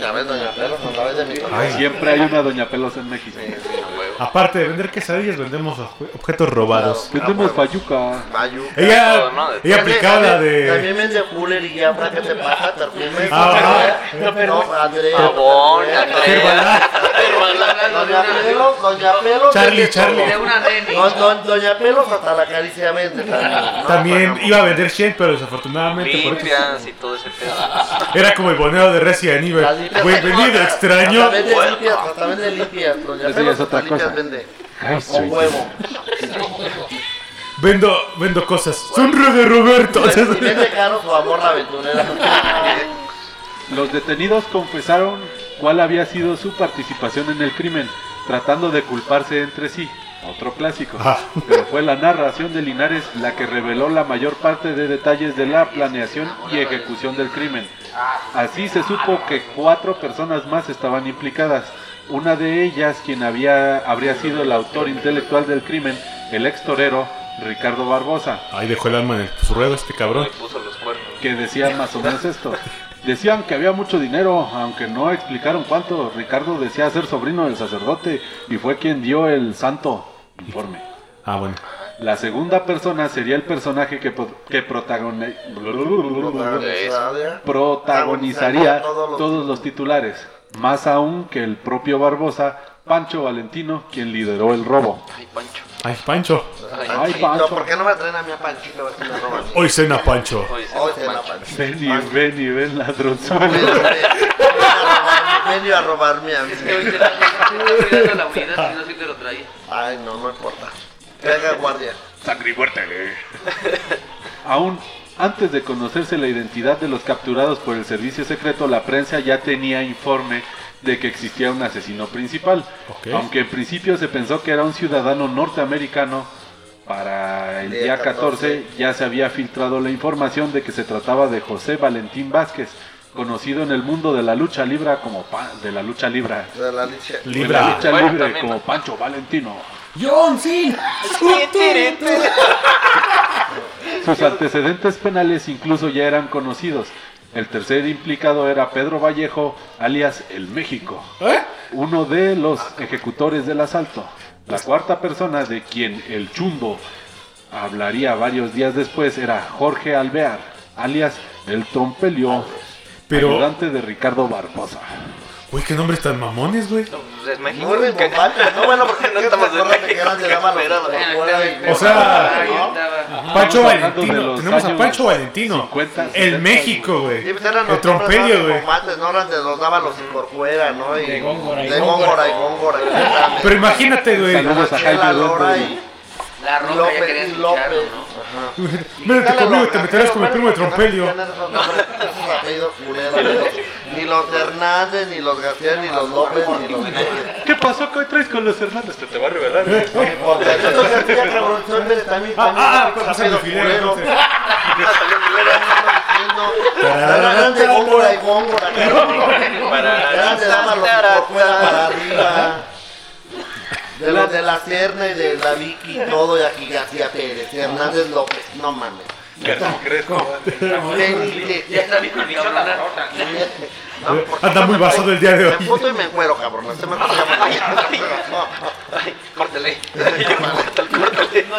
Ya ves, Doña Pelos, a través de mi Ay. Siempre hay una Doña Pelos en México. aparte de vender quesadillas, vendemos obje- objetos robados. Vendemos fayuca. Mayu. Ella, todo, ¿no? ella aplicaba la También de. vende Fuller y Jafra, ¿qué te pasa? Perfumes. Ah, No, Andrea. Jabón, Herbalife. Doña Pelos, Doña Pelos. Charlie, vende todo. Charlie. De una neni. Don- don- Doña Pelos hasta la caricia vende también. ¿no? También iba a vender Shane, pero desafortunadamente por eso- Limpias y todo ese pedo. era como el boneo de Resident Evil. Las limpias- Güey, venido extraño. Hasta vende limpias, ya Pelos es otra cosa. vende. Ay, Con soy- huevo. Vendo, vendo cosas. Sonro de Roberto. Vende caro su amor la aventurera. Los detenidos confesaron cuál había sido su participación en el crimen, tratando de culparse entre sí. Otro clásico. Ah. Pero fue la narración de Linares la que reveló la mayor parte de detalles de la planeación y ejecución del crimen. Así se supo que cuatro personas más estaban implicadas. Una de ellas, quien había, habría sido el autor intelectual del crimen, el ex torero Ricardo Barbosa. Ahí dejó el alma en el- su ruedo este cabrón. Que decía más o menos esto. Decían que había mucho dinero, aunque no explicaron cuánto. Ricardo decía ser sobrino del sacerdote y fue quien dio el santo informe. Ah, bueno. La segunda persona sería el personaje que, pro- que protagoni- protagonizaría todos los titulares, más aún que el propio Barbosa, Pancho Valentino, quien lideró el robo. Ay, Pancho. Ay, Pancho. Ay, No, Pancho, ¿por qué no me traen a mi a Panchito a ver si me roban? Hoy cena Pancho. Hoy mancha. Panchito. ven y ven y ven ladronzuelo. Ven, ven, ven a robarme, ven a robarme a mí. Es que hoy la unidad, si no, te lo traía. Ay, no, no importa. Que haga guardia. Aún antes de conocerse la identidad de los capturados por el servicio secreto, la prensa ya tenía informe de que existía un asesino principal. Aunque en principio se pensó que era un ciudadano norteamericano, para el Día día 14 14 ya se había filtrado la información de que se trataba de José Valentín Vázquez, conocido en el mundo de la lucha libre como pa- de la lucha libre, De la leche. de la Libra. lucha Bueno, libre también, como ¿no? Pancho Valentino. John Cena. Sus antecedentes penales incluso ya eran conocidos. El tercer implicado era Pedro Vallejo, alias El México, ¿Eh? uno de los ejecutores del asalto. La cuarta persona de quien el Chundo hablaría varios días después era Jorge Alvear, alias El Trompelio, Pero- ayudante de Ricardo Barbosa. Uy, qué nombres tan mamones, güey. Pues es México. ¿qué? compadre. No, bueno, porque [laughs] No no estamos de México, O sea- ¿no? Pancho Valentino. Tenemos a Pancho Valentino. 50, el 60, México, güey. Sí, pues eran El nombres, güey. ¿no? ¿no? Eran de los daban los por fuera, ¿no? Y, De Góngora y de Góngora. Pero imagínate, güey. Saludos a Jaime Lora Duarte. y La roca ya López quería y escucharlo, López. ¿no? Ajá. Vete conmigo y te meterás con mi primo de Trompelio. Ni los Hernández, ni los García, ni los López, ni los ¿Qué pasó? ¿Qué traes con los hermanos? Te, te va a revelar. ¿eh? Ya, Ah, ah, pues, el filero, para arriba. De los de la Serna y de la Vicky y todo, y aquí García Pérez, Hernández López, no mames. Porque Anda muy me- basado el día de hoy. Me puto y me encuero, cabrón. Este me. No,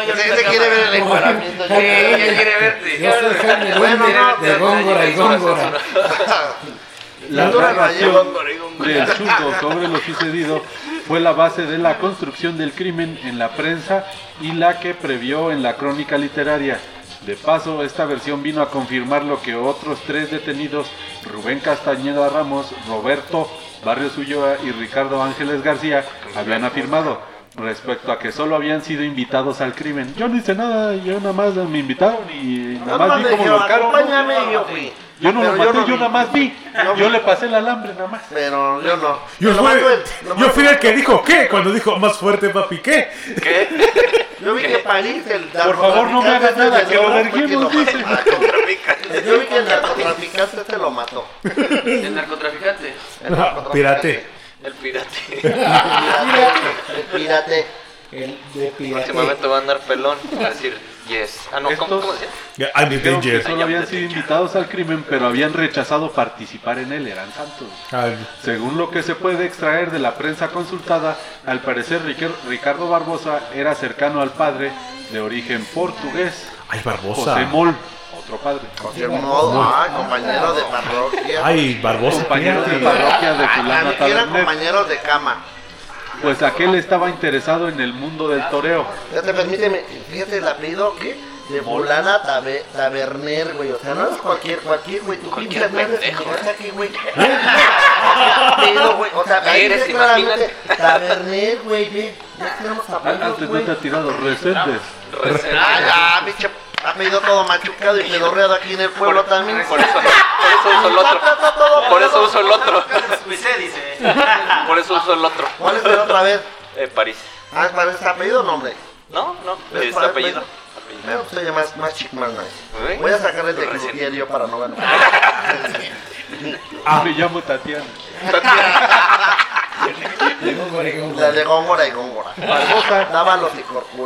yo Ese quiere ver el ya. Quiere Jaime Bueno, no, de Góngora y Góngora. La narración del chungo sobre lo sucedido fue la base de la construcción del crimen en la prensa y la que previó en la crónica literaria. De paso, esta versión vino a confirmar lo que otros tres detenidos, Rubén Castañeda Ramos, Roberto Barrios Ulloa y Ricardo Ángeles García, habían afirmado respecto a que solo habían sido invitados al crimen. Yo no hice nada, yo nada más me invitaron y nada más vi cómo lo yo. Yo no Pero lo maté, no yo nada más vi. No Yo le pasé el alambre nada más. Pero yo no. Yo Lo fui, lo yo fui el que dijo ¿qué? Cuando dijo más fuerte, papi, ¿qué? Yo vi que París, el Por favor, no me hagas nada, que lo narcotraficante verguemos, dice. Yo vi que el narcotraficante se lo mató. El narcotraficante. El narcotraficante. Pirate. El pirate. El pirate. El de pirate. Próximamente va a andar pelón. Va a decir, yes. Ah, no, ¿cómo, Estos- cómo decía? Yeah, Dijeron que solo habían sido invitados al crimen, pero habían rechazado participar en él, eran santos. Ay, Según lo que se puede extraer de la prensa consultada, al parecer Ricardo Barbosa era cercano al padre de origen portugués, Ay, José Barbosa. Moll, otro padre, Cualquier modo, ah, compañero de parroquia. Ay, Barbosa. compañero de parroquia de Ah, fulana eran Taberner. compañeros de cama. Pues aquel estaba interesado en el mundo del toreo. Fíjate, permíteme, fíjate el apellido que de tabe, taberner, güey. O sea, no es cualquier, cualquier, güey. Tu pinche Cualquier madre pendejo. se me aquí, güey. [laughs] Apellido, güey. O sea, ahí Eres, claramente taberner, güey, ve. Ya tenemos apellidos, Antes no güey. te ha tirado Reséndez. Ah, ya, pinche apellido todo machucado y pedorreado aquí en el pueblo también. [laughs] Por eso, por eso uso el otro. Por eso uso el otro. [laughs] Por eso uso el otro. ¿Cuál es el otra vez? Eh, París. Ah, ¿cuál es apellido o nombre? No, no, Es apellido. Pues oye, más, más chic, más nice. Voy a sacar el de Recién. Crujier yo para no ganar. Ah, me llamo Tatiana. De Góngora y La de Góngora y Góngora. Barbosa Daba los.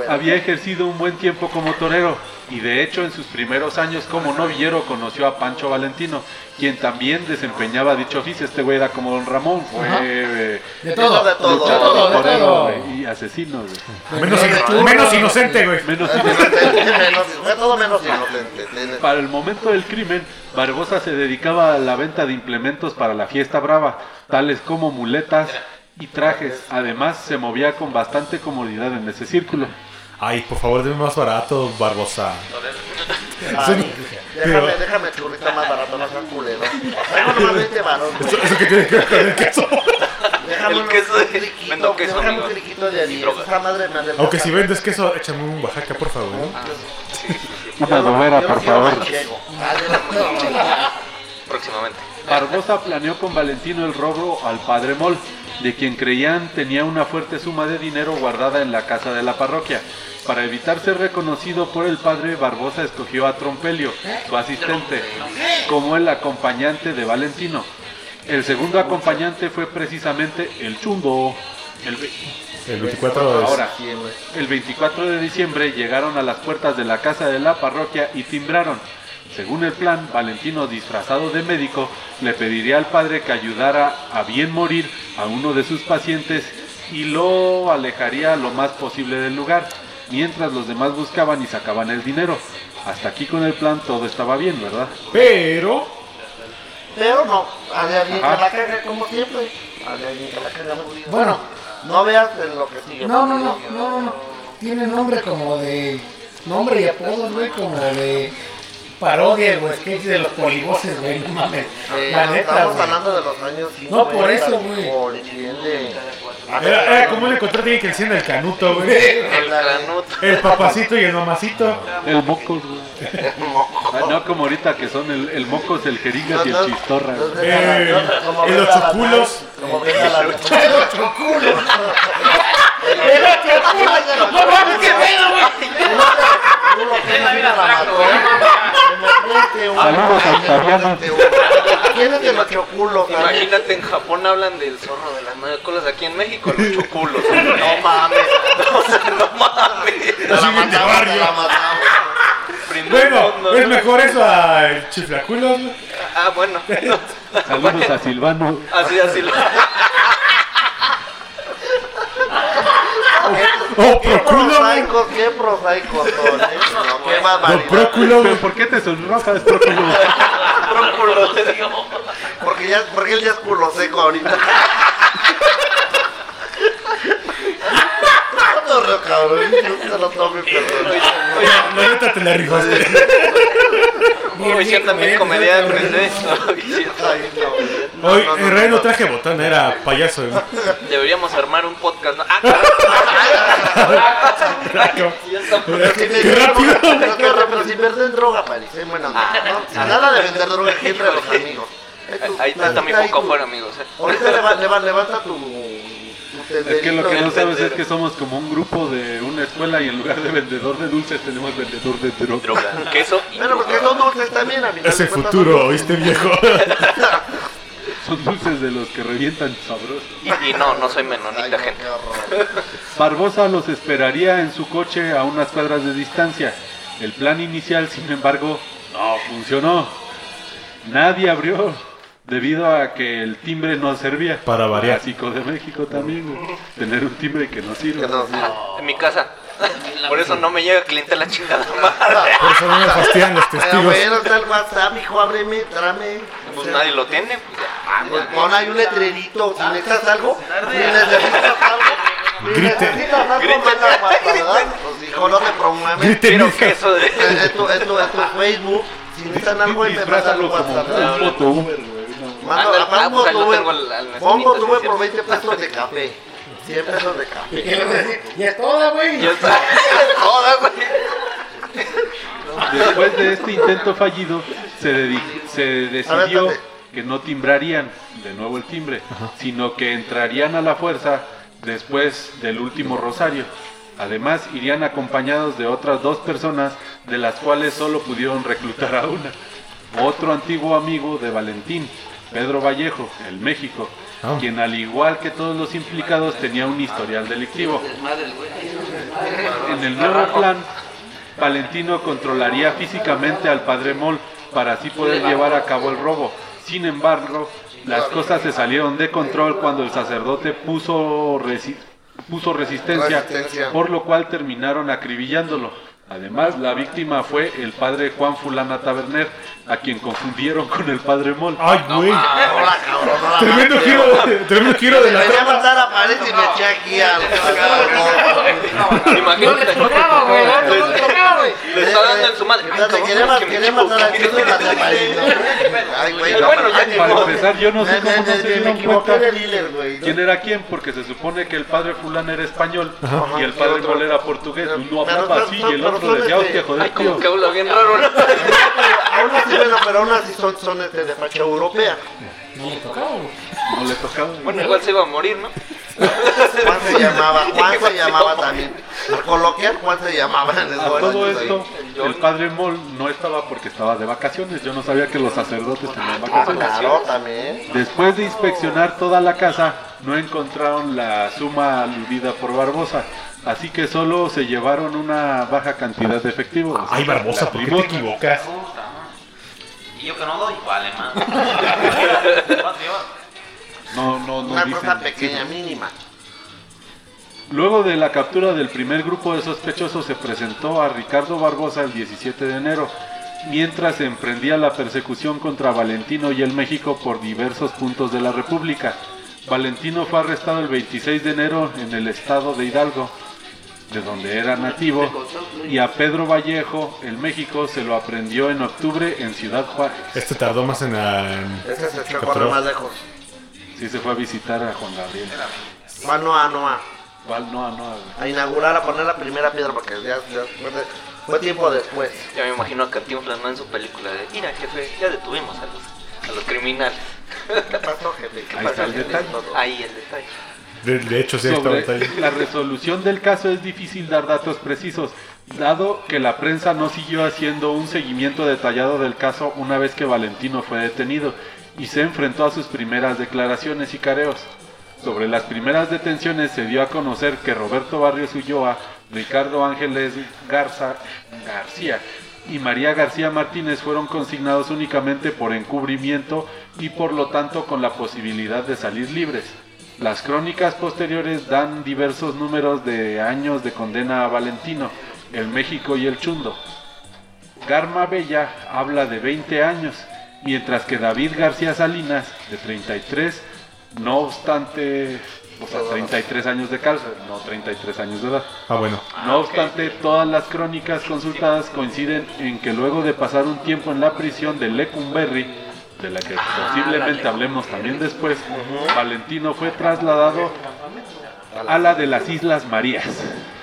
Había ejercido un buen tiempo como torero y de hecho en sus primeros años como novillero conoció a Pancho Valentino, quien también desempeñaba dicho oficio. Este güey era como don Ramón, fue eh, De todo. De todo, de todo, de torero todo. güey, y asesino. güey. Menos, menos inocente, güey. Menos inocente. Para el momento del crimen, Barbosa se dedicaba a la venta de implementos para la fiesta brava, tales como muletas y trajes. Además, se movía con bastante comodidad en ese círculo. Ay, por favor, dime más barato, Barbosa. Ay, déjame, déjame churrito más barato, no seas culero. Traigo nomás 20 varos, güey. Eso que tiene que ver con el queso. Déjame El queso de- vendo queso, déjame amigo. un criquito de anís. droga. Esa madre me. Aunque si vendes queso, échame un Oaxaca, por favor. ¿no? Una dovera, Yo no por favor. Ah, Próximamente. Barbosa planeó con Valentino el robo al padre Moll, de quien creían tenía una fuerte suma de dinero guardada en la casa de la parroquia. Para evitar ser reconocido por el padre, Barbosa escogió a Trompelio, su asistente, como el acompañante de Valentino. El segundo acompañante fue precisamente el Chumbo. El ve- El 24 es... Ahora, el 24 de diciembre llegaron a las puertas de la casa de la parroquia y timbraron. Según el plan, Valentino, disfrazado de médico, le pediría al padre que ayudara a bien morir a uno de sus pacientes y lo alejaría lo más posible del lugar, mientras los demás buscaban y sacaban el dinero. Hasta aquí con el plan todo estaba bien, ¿verdad? Pero... Pero no, hay alguien que la caga como siempre. Hay alguien que la caga muy bien. Bueno. no veas en lo que sigue. No, no, no, no, no, no. Tiene nombre como de nombre y apodos, güey, como de parodia o sketch de los polivoces, güey, no mames. Eh, La neta, estamos güey. hablando de los años No, por eso, güey. El. Era, era como un encontrarte que decían el canuto, güey. El canuto. El papacito y el mamacito. El mocos, güey. Ah, no como ahorita que son el, el mocos, el jeringas y el chistorra. güey. Eh, Como el venga la ochoculos. tarde, Como venga la No mames, qué pedo, güey. Saludos a Octaviano. ¿Quién es el ochoculo? Imagínate, en Japón hablan del zorro de las nueve colas, aquí en México los choculos. No mames, o [laughs] sea, no mames. La matamos, te la matamos. Bueno, es mejor eso al chiflaculos. Ah, bueno. [laughs] [laughs] Saludos a Silvano. Así, así lo. O Qué procúlo, güey. prosaicos, qué prosaicos [laughs] son. No, qué barbaridad. próculo, ¿Pero güey. por qué te sonrojas, Próculo? [laughs] Próculo. [laughs] Porque, ya, porque él ya es culo seco ahorita. No, no, cabrón, no se lo tome, perdón. La neta te la rifaste. Hoy [laughs] sí. Ay, no. Hoy No, no, en realidad no no. traje botón, era payaso. Deberíamos armar un podcast. ¿no? Ah. [laughs] Pero si me- Qué rápido. Pero, pero, pero si venden droga, parece. Bueno, no, no, nada de vender droga aquí entre los amigos. Ahí está mi foco afuera, amigos. ¿eh? Ahorita leva- leva- levanta tu. Tu Es que lo que no sabes es que somos como un grupo de una escuela y en lugar de vendedor de dulces tenemos vendedor de droga. Droga, queso y Bueno, porque son dulces también, a Es el futuro, ¿oíste, viejo? [laughs] Son dulces de los que revientan sabrosos. Y, y no, no soy menonita, no, gente. Barbosa los esperaría en su coche a unas cuadras de distancia. El plan inicial, sin embargo, no funcionó. Nadie abrió debido a que el timbre no servía. Para variar. Clásico de México también, güey. Tener un timbre que no sirve. Que no, sí. En mi casa. [laughs] Por eso no me llega cliente la chingada madre. Por eso no me fastidian los Pero testigos. bueno, está el WhatsApp, hijo, ábreme, tráeme. Pues nadie lo tiene. Pues ya. Pues pon ahí un letrerito, si necesitas algo, si necesitas algo, si [laughs] Grite. Pues hijo, no te promueves. Grite, Quiero queso de. Es Facebook, si necesitan algo, un como WhatsApp, un foto Uber, güey. no. Mando, Ándale, ah, pues tengo al- al sí, por sí. 20 pesos de café, 100 pesos de café. Ya es toda, güey. Ya está. Joda, güey. Después de este intento fallido, se, dedi- se decidió espérate. que no timbrarían de nuevo el timbre, sino que entrarían a la fuerza después del último rosario. Además, irían acompañados de otras dos personas, de las cuales solo pudieron reclutar a una. Otro antiguo amigo de Valentín, Pedro Vallejo, el México, Ah. quien al igual que todos los implicados tenía un historial delictivo. En el nuevo plan, Valentino controlaría físicamente al padre Mol para así poder llevar a cabo el robo. Sin embargo, las cosas se salieron de control cuando el sacerdote puso, resi- puso resistencia, Resistencia. por lo cual terminaron acribillándolo. Además, la víctima fue el padre Juan Fulana Taberner, a quien confundieron con el padre Mol. Ay, güey. Hola, cabrón, hola, [laughs] Tremendo madre. giro, tremendo giro de la trama. matar a Pared y me eché aquí al... Imagínate. Tocaba, güey. No le tocaba, güey. Le está dando en su madre. Quería quería matar a. Ay, güey, Para empezar, yo no sé cómo no se dieron cuenta quién era quién, porque se supone que el padre fulano era español y el padre Mol era portugués. Uno hablaba así y el otro son este- hostia, Ay, joder, como tío. que habla bien raro, ¿no? [laughs] Aún así, bueno, pero aún así son, son este, de facha europea. No le tocaba. No le tocaba. Bueno, igual se iba a morir, ¿no? Juan se llamaba, [laughs] Juan se llamaba también. Por coloquial, Juan se llamaba en A esos todo esto, el padre Mol no estaba porque estaba de vacaciones. Yo no sabía que los sacerdotes tenían Ah, vacaciones. claro, también. Después de inspeccionar toda la casa, no encontraron la suma aludida por Barbosa. Así que solo se llevaron una baja cantidad de efectivo. o sea, Ay, Barbosa, ¿por qué te equivocas? Y yo que no doy, vale, man. [laughs] No, no, no Una dicen cosa pequeña, mínima. Luego de la captura del primer grupo de sospechosos se presentó a Ricardo Barbosa el 17 de enero, mientras se emprendía la persecución contra Valentino y el México por diversos puntos de la República. Valentino fue arrestado el 26 de enero en el estado de Hidalgo. De donde era nativo, y a Pedro Vallejo, el México, se lo aprendió en octubre en Ciudad Juárez. Este tardó más en... en- Ese se correr más lejos. Sí se fue a visitar a Juan Gabriel. Va a Noa, Noa. ¿Cuál? No, no, güey. A inaugurar, a poner la primera piedra porque ya, ya fue, fue tiempo después. Ya me imagino a Cantinflas, ¿no? En su película de, mira, jefe, ya detuvimos a los, a los criminales. ¿Qué pasó, jefe? ¿Qué Ahí pasó, está el jefe? detalle. Ahí el detalle. De, de hecho, sí, Sobre ahí. la resolución del caso es difícil dar datos precisos, dado que la prensa no siguió haciendo un seguimiento detallado del caso una vez que Valentino fue detenido y se enfrentó a sus primeras declaraciones y careos. Sobre las primeras detenciones se dio a conocer que Roberto Barrios Ulloa, Ricardo Ángeles Garza García y María García Martínez fueron consignados únicamente por encubrimiento y por lo tanto con la posibilidad de salir libres. Las crónicas posteriores dan diversos números de años de condena a Valentino, el México y el Chundo. Garma Bella habla de 20 años, mientras que David García Salinas, de 33, no obstante, o sea, 33 años de cárcel, no 33 años de edad. Ah, bueno. No obstante, todas las crónicas consultadas coinciden en que luego de pasar un tiempo en la prisión de Lecumberri, de la que posiblemente hablemos también después, Valentino fue trasladado a la de las Islas Marías.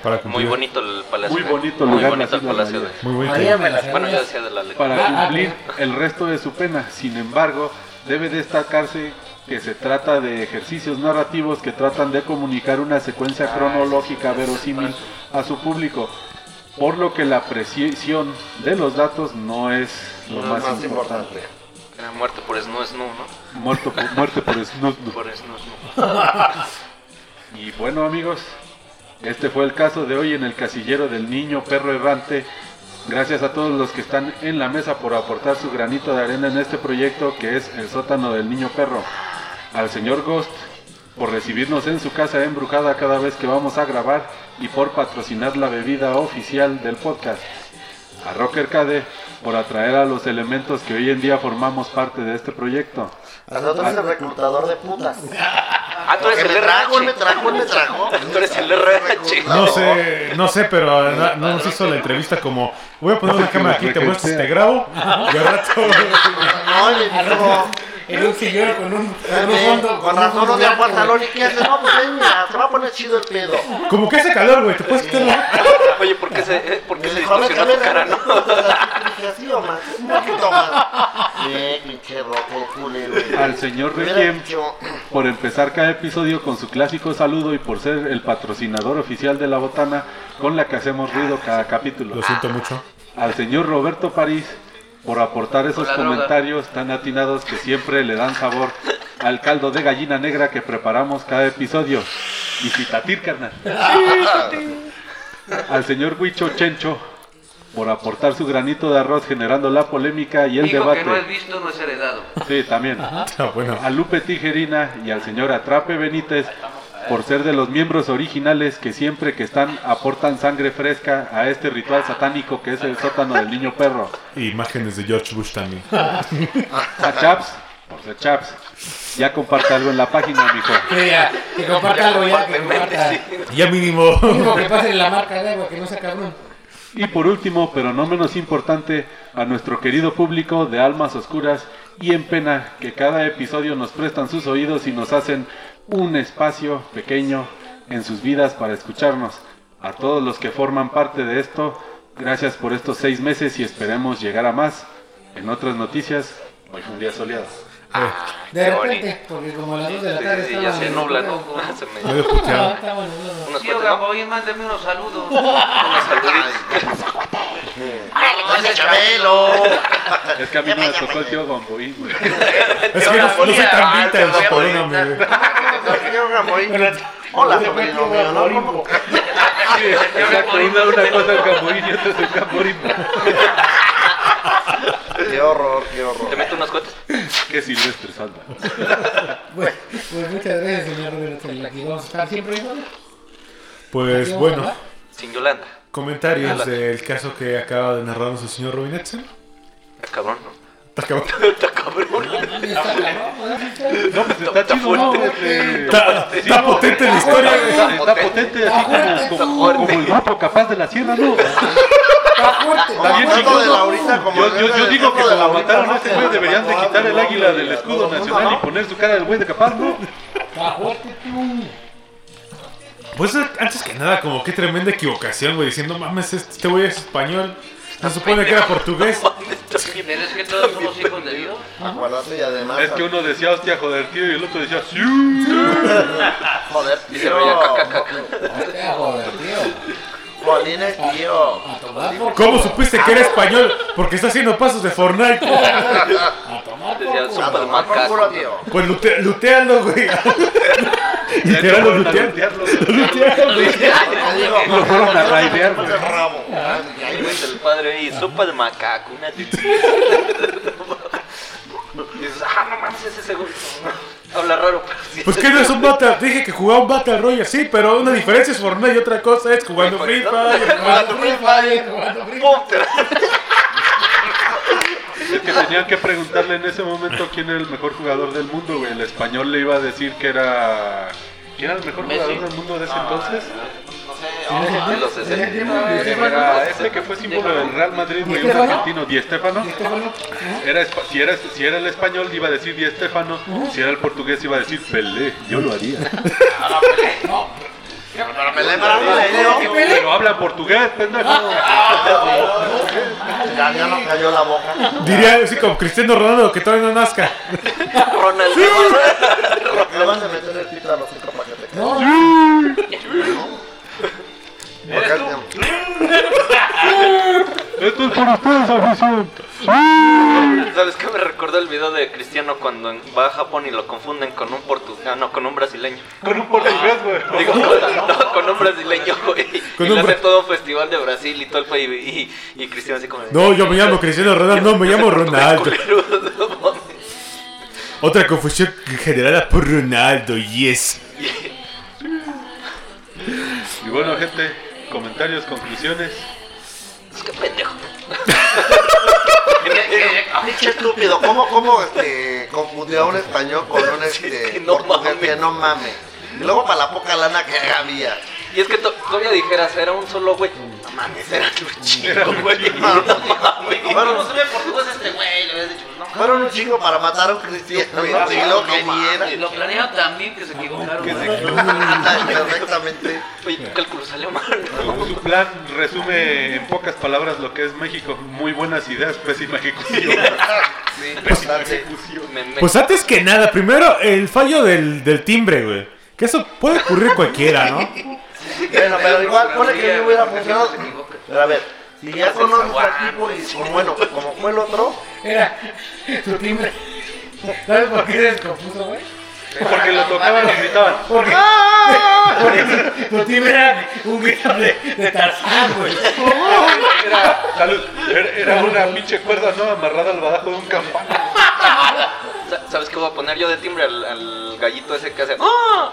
Para Muy cumplir. bonito el palacio. Muy de- bonito Muy lugar, bonito las el Islas palacio de... Muy bonito. María me Bueno, yo decía de la lectura. para Ah, cumplir ah, el resto de su pena. Sin embargo, debe destacarse que se trata de ejercicios narrativos que tratan de comunicar una secuencia cronológica verosímil a su público, por lo que la precisión de los datos no es lo más, más importante. importante. Era muerte por Snu Snu, ¿no? Muerto por, muerte por snus, snus. Por. [laughs] Y bueno amigos, este fue el caso de hoy en el casillero del niño perro errante. Gracias a todos los que están en la mesa por aportar su granito de arena en este proyecto que es el sótano del niño perro. Al señor Ghost por recibirnos en su casa embrujada cada vez que vamos a grabar y por patrocinar la bebida oficial del podcast. A Rocker Cade por atraer a los elementos que hoy en día formamos parte de este proyecto. Al otro es el reclutador de putas. Ah, tú eres el me trajo, él me RH. trajo, él me trajo. Tú eres el RH. No sé, no sé, pero no, no nos hizo la entrevista como voy a poner una cámara aquí, te muestro, te grabo y al rato No, me dijo, En un sillón con un, con un "Eh, fondo. con razón no te blanco, pantalón y haces. No, pues ven, mira, se va a poner chido el pedo. como que hace calor, güey, te puedes quitar. [laughs] Oye, ¿por qué se, eh, por qué se distorsionó tu cara, no? Así o más, un poquito más. Eh, pinche rojo, culero. Al señor Requiem por empezar cada episodio con su clásico saludo y por ser el patrocinador oficial de la botana con la que hacemos ruido cada capítulo. Lo siento mucho. Al señor Roberto París por aportar esos comentarios tan atinados que siempre le dan sabor al caldo de gallina negra que preparamos cada episodio. Y citatir, carnal. Al señor Huicho Chencho por aportar su granito de arroz generando la polémica y el debate. que no es visto no es heredado. Sí, también. Ah, bueno. A Lupe Tijerina y al señor Atrape Benítez por ser de los miembros originales que siempre que están aportan sangre fresca a este ritual satánico que es el sótano del niño perro. Imágenes de George Bush también. A Chaps, por ser Chaps, ya comparte algo en la página, mijo. Que ya, que comparta algo ya, que comparta. Ya mínimo. Mínimo que pase la marca de agua, que no sea cabrón. Y por último, pero no menos importante, a nuestro querido público de Almas Oscuras y en pena que cada episodio nos prestan sus oídos y nos hacen un espacio pequeño en sus vidas para escucharnos. A todos los que forman parte de esto, gracias por estos seis meses y esperemos llegar a más. En otras noticias, hoy fue un día soleado. De Qué repente, porque como a las 2 de la tarde Sí, ya se nubla, ¿no? Se me... Ah, está bueno, bueno. Unos Tío. Gamboín, mándeme unos saludos. Unos saluditos. ¡Dame Chabelo! [laughs] Es que a mí no me tocó el tío Gamboín, güey. [laughs] Es que no, no soy tan vintage, [laughs] perdóname. güey. Hola, sobrino mío, ¿no? ¿Cómo? [laughs] Exacto, una, una cosa es Gamboín y otra es el Gamboín. [laughs] Qué horror, qué ¿Te horror. meto unos cohetes? Qué silvestre salva. [laughs] Bueno, pues muchas gracias, señor Roberto. Aquí vamos a estar siempre igual. Pues bueno, Sin Yolanda. comentarios del caso que acaba de narrarnos el señor Robin Edson. Está cabrón, ¿no? Está cabrón. [laughs] Está cabrón. No, pues está chido, ¿no? Este, Está, potente la historia, güey. Está, potente, así como, como, como el grupo capaz de la sierra, ¿no? Está fuerte. Yo, digo que como mataron a ese güey deberían de quitar el águila del escudo nacional y poner su cara del güey de capaz, ¿no? Está fuerte, tú. Pues antes que nada, como qué tremenda equivocación, güey. Diciendo, mames, este güey es español. Se supone que era portugués. Pero es que todos somos hijos de Dios. Acuérdate y además. Es que uno decía, hostia, joder, tío, y el otro decía, sí. [laughs] Joder, Y se veía caca, caca. Hostia, joder, tío. Tío. ¿Cómo supiste que era español? Porque está haciendo pasos de Fortnite. A tomar por culo. Tío. Pues lute, lutealo, güey. Ya [laughs] [laughs] Literal, lo fueron a lutearon. lutearlo. Lo lutearon, güey. [laughs] Te digo, Lo fueron a raidear, güey. el rabo. Y ahí, güey, El padre ahí, sopa de macaco, una Y dices, ah, no mames, es ese güey. Habla raro, pero sí. Pues que no es un Battle. Dije que jugaba un Battle Royale, sí, pero una diferencia es Fortnite y otra cosa es jugando Free [laughs] Fire. Jugando Free Fire, jugando Free Fire. ¡Pum! Te- Es que tenían que preguntarle en ese momento quién era el mejor jugador del mundo, güey. El español le iba a decir que era. ¿Quién era el mejor Messi. jugador del mundo de ese entonces? No sé, De los 60. Era ese que fue símbolo del Real Madrid, güey, un argentino, Di. Estefano, Era, si, era, si era el español iba a decir Di Stéfano, si era el portugués iba a decir Pelé, yo lo haría. Pelé para mí, tío. Pero habla portugués, pendejo. Ya, ya no cayó la boca. Diría así como Cristiano Ronaldo que todavía no nazca. [laughs] Ronald. Le van a meter el pito a los. No, Esto es para ustedes, afición. ¿Sabes qué me recordó el video de Cristiano cuando va a Japón y lo confunden con un portugués? Ah, no, con un brasileño. Con un portugués, güey. Digo, con, no, con un brasileño, güey. Y le hace todo un festival de Brasil y todo el país. Y, y Cristiano así como... No, yo me llamo Cristiano Ronaldo, no, me llamo Ronaldo. Otra confusión generada por Ronaldo, yes. Bueno, gente, comentarios, conclusiones. Es que pendejo. Pinche estúpido, ¿cómo, cómo este, confundió a un español con un [laughs] este, que no portugués mames. que no mames? Y luego para la poca lana que había. Y es que to- todavía dijeras, era un solo güey. No mames, era un chingo, güey. [laughs] No mames. Fueron, se ve portugués este güey? Le habías dicho, no. fueron un chingo para matar a un cristiano. Y lo que. Y lo planearon tan bien que se equivocaron. güey. Perfectamente. [laughs] Oye, tu cálculo salió mal. Su, plan resume en pocas palabras lo que es México. Muy buenas ideas, pésima ejecución. [laughs] Pésima ejecución. Pues antes que nada, primero el fallo del, del timbre, güey. Que eso puede ocurrir cualquiera, ¿no? Bueno, pero igual, pone que no hubiera funcionado. Pero a ver, si ya conoces al tipo y pues, bueno, como fue el otro, era tu timbre. ¿Sabes por qué se descompuso, güey? Porque lo tocaban y gritaban. Porque, porque tu timbre era un grito de, de Tarzán, güey. Era, salud, era, era una pinche cuerda no amarrada al badajo de un campano. Sa- ¿Sabes qué voy a poner yo de timbre al, al gallito ese que hace? ¡Ah!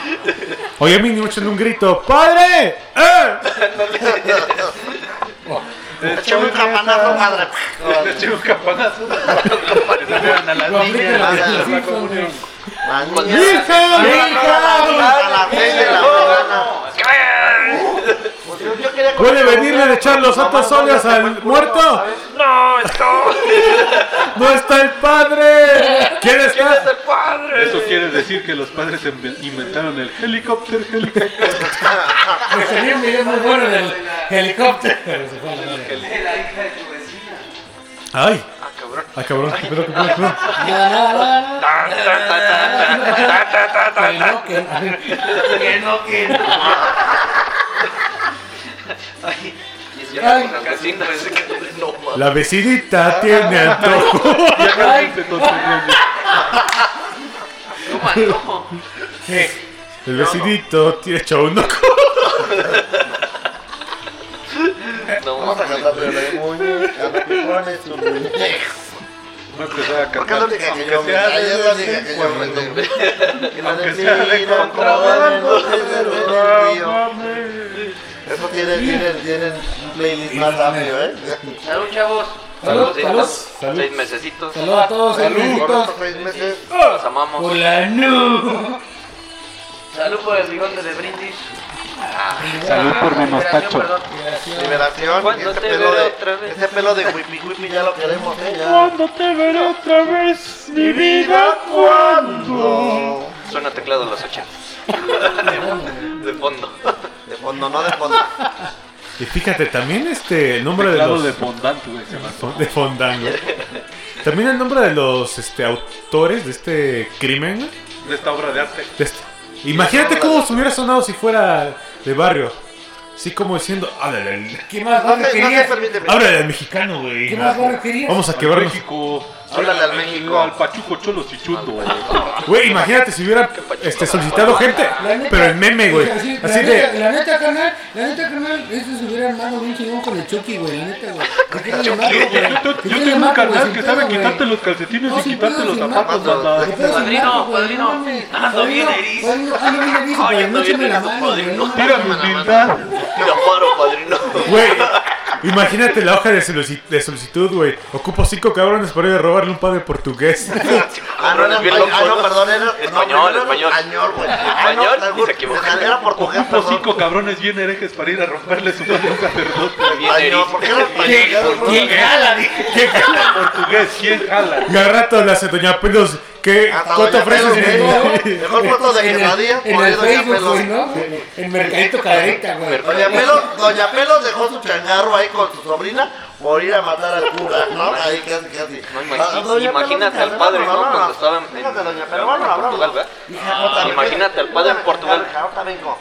[laughs] Oye, a mí me echan un grito, ¡Padre! ¡Eh! echame un campanazo, padre. Eché un campanazo. A las. A las seis de la mañana. Quería ¿Puede venirle a echar los otros no, fue al el muerto? ¿sabes? [laughs] ¡No está el padre! ¿Quién está? ¡Es el padre! Eso quiere decir que los padres inven- inventaron el helicóptero, helicóptero. Me salió un video muy bueno del helicóptero. Pero. ¡Ay! Ah, cabrón. ¡Ay, cabrón! ¿Qué pedo, qué pedo, qué pedo? Nada, nada, nada. Que no, que no. Que no, Y es Ay. la vecina, no vecinita tiene antojo. Y acá se tonterían. No, no. Sí. El vecinito tiene echado un ojo. No, Vamos a cantar de la. No empezaba a cantar. yo me que Eso tiene, tiene, tiene un playlist más amplio, ¿eh? Salud, chavos. Salud, Saludcitos. salud. Seis mesecitos. Saludos a todos, estos seis meses. Los amamos. Por la nu. Salud por el bigote de brindis. Salud por mi Liberación, mostacho. perdón. Liberación. Y ¿Cuándo ese te pelo veré de, otra vez? ese pelo de wipi wipi ya lo queremos, ¿eh? Ya. ¿Cuándo te veré otra vez, mi vida? ¿Cuándo? Suena teclado de los 80. [laughs] De fondo. De fondo, no de fondo. Y fíjate, también este el nombre de los de fondant, güey, se llama. de Fondango. También el nombre de los este autores de este crimen. güey, De esta obra de arte. de este- Imagínate cómo se hubiera sonado si fuera de barrio. Así como diciendo, háblale al, ¿Qué más No barrio te, no te querías? permíteme. háblale al mexicano, güey. ¿Qué más barrio querías? Vamos a Al quebrarnos. México. Háblale al México. Al Pachuco Cholos y Chundo. Güey, imagínate si hubiera este, solicitado gente, pero en meme, güey. Así, la Así neta- de, La neta, carnal, la neta, carnal, eso se hubiera armado bien chingón con el Chucky, güey, la neta, güey. ¿Por qué no le marco, güey? Yo, ¿Por qué yo no le tengo un sin que sabe quitarte los calcetines y quitarte los zapatos, Padrino, padrino. Ando bien erizo. Ando bien erizo, padrino. no Tira mi humildad. Tira paro, padrino. güey. Imagínate la hoja de, solici- de solicitud, güey. Ocupo cinco cabrones para ir a robarle un padre portugués. [laughs] Ah, no, era Bien español. Ah, loco, no, ¿no? perdón, era Español, no, era español. Español, güey. Ah, Español, no, y se equivocó. Era portugués, Ocupo perdón. cinco cabrones bien herejes para ir a romperle su mano a un sacerdote. Bien Español, erizo. ¿por qué era español? ¿Quién jala? Dije. Portugués, ¿quién jala? Y al rato le hace Doña Pelos, ¿qué? ¿Cuánto ofreces? Mejor foto de En por ahí el Doña Facebook, Pelos. En Mercadito Caderita, güey. Doña Pelos, Doña Pelos dejó su changarro ahí con su sobrina por ir a matar al cura, ¿no? Ahí casi, casi. No, Ah, imagínate Pelos, al padre, ¿no? Cuando estaba en, Portugal. ¿verdad? Imagínate al padre en Portugal.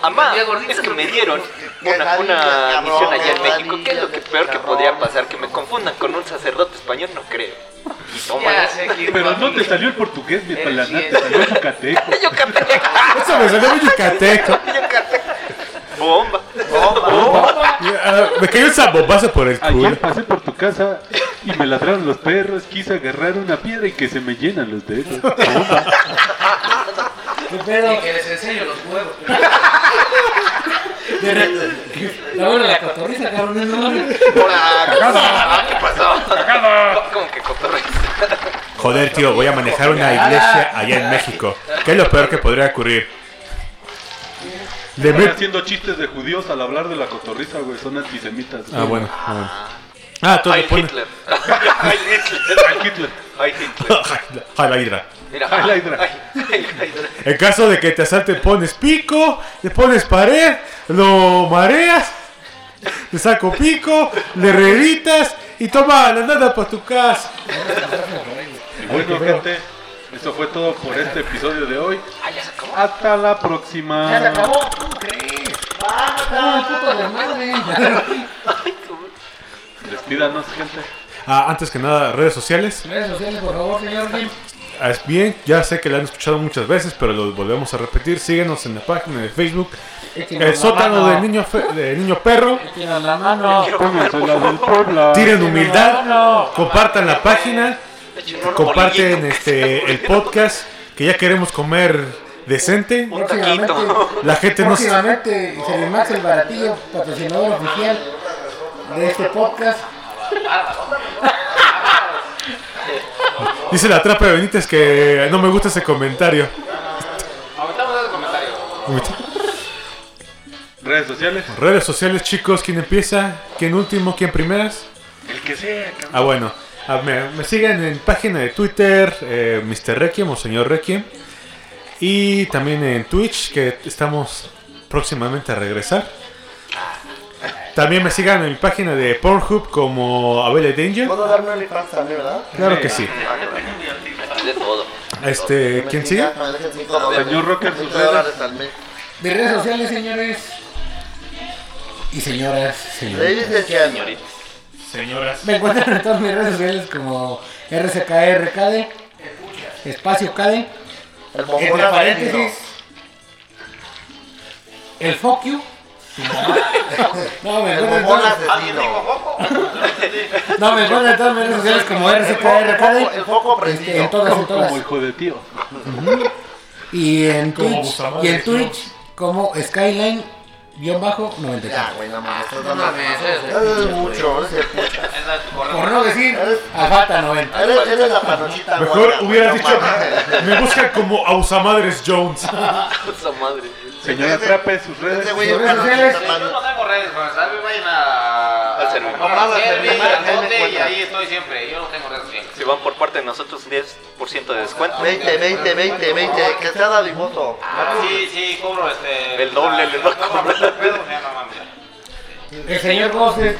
Amá, es que me dieron una, una misión allá en México. ¿Qué es lo que peor que podría pasar? Que me confundan con un sacerdote español, no creo. [laughs] Pero no te salió el portugués, mi Eres palana, bien. te salió el [laughs] yucateco. Eso me salió muy yucateco. [laughs] Bomba. Ah, Me cayó un zambobazo por el Ayer culo. pasé por tu casa y me ladraron los perros, quise agarrar una piedra y que se me llenan los dedos. Bomba. ¿Qué pedo? Y que les enseño los huevos. La buena la cotorriza, cabrón, no mames. ¿Qué pasó? ¿Cómo que cotorreo? Joder, tío, voy a manejar una iglesia allá en México. ¿Qué es lo peor que podría ocurrir? Le Están met- haciendo chistes de judíos al hablar de la cotorriza, güey, son antisemitas. Ah, bueno. ah, bueno. Ah, todo Heil le pone. [laughs] Hitler. Heil Hitler. Heil Hitler. A la hidra. Mira. Heil Hydra. Heil Hydra. En caso de que te asalte, pones pico, le pones pared, lo mareas, le saco pico, le reeditas y toma la nada para tu casa. Y bueno, gente, eso fue todo por este episodio de hoy. Ah, ya se acabó. Hasta la próxima. Ya se acabó. ¿Cómo crees? Puto de madre. Despídanos, gente. Ah, antes que nada, redes sociales. Redes sociales, por favor, señor. Ah, Es bien, ya sé que la han escuchado muchas veces, pero lo volvemos a repetir. Síguenos en la página de Facebook. El la sótano mano. del niño, de niño perro. Échenos la mano. Pónganse la del Puebla. Tiren humildad. Compartan la página. Comparten bolillito. este [laughs] el podcast. Que ya queremos comer decente. Un taquito. La gente no se... próximamente Serimax el Baratillo, patrocinador oficial de este podcast. Dice la trapa de Benítez que no me gusta ese comentario. Aumentamos ese comentario. Redes sociales. Redes sociales, chicos, ¿quién empieza? ¿Quién último? ¿Quién primeras? El que sea, cabrón. Ah, bueno. Ah, me, me siguen en página de Twitter, eh, Mr. Requiem o Señor Requiem. Y también en Twitch, que estamos próximamente a regresar. También me sigan en mi página de Pornhub como Abel Danger. ¿Puedo darme OnlyFans también, verdad? Claro que sí. De todo. Este, ¿quién sigue? Señor Rocker, sus redes. sociales, señores. Y señoras, señores. And gentlemen. Señoras. Me encuentran en todas mis redes sociales como RCKRKD, espacio KD, El entre paréntesis, el fuck you. [laughs] No, me El encuentran en todas, asesino. no, me encuentran en todas mis redes sociales como El RCKRKD, foco este, en prendido. todas, en todas. Como hijo de tío. Y en Twitch, y en Twitch como Skyline-93. Ya, güey, no mames. mames, es- mucho. Por no decir a falta 90. eres, eres la panochita Mejor hubieras no dicho, mames. me buscan como Ausamadres Jones. [laughs] Trape, sus redes. Ese güey Sus es redes sociales. panochita, Yo no tengo redes, vayan a... Al Al y encuentran. ahí estoy siempre. Yo no tengo redes sociales. Si van por parte de nosotros, 10% de descuento. 20, 20, 20, 20, que sea dadivoso. Ah, sí, sí, cobro este... El doble le va a cobrar. El señor Goss es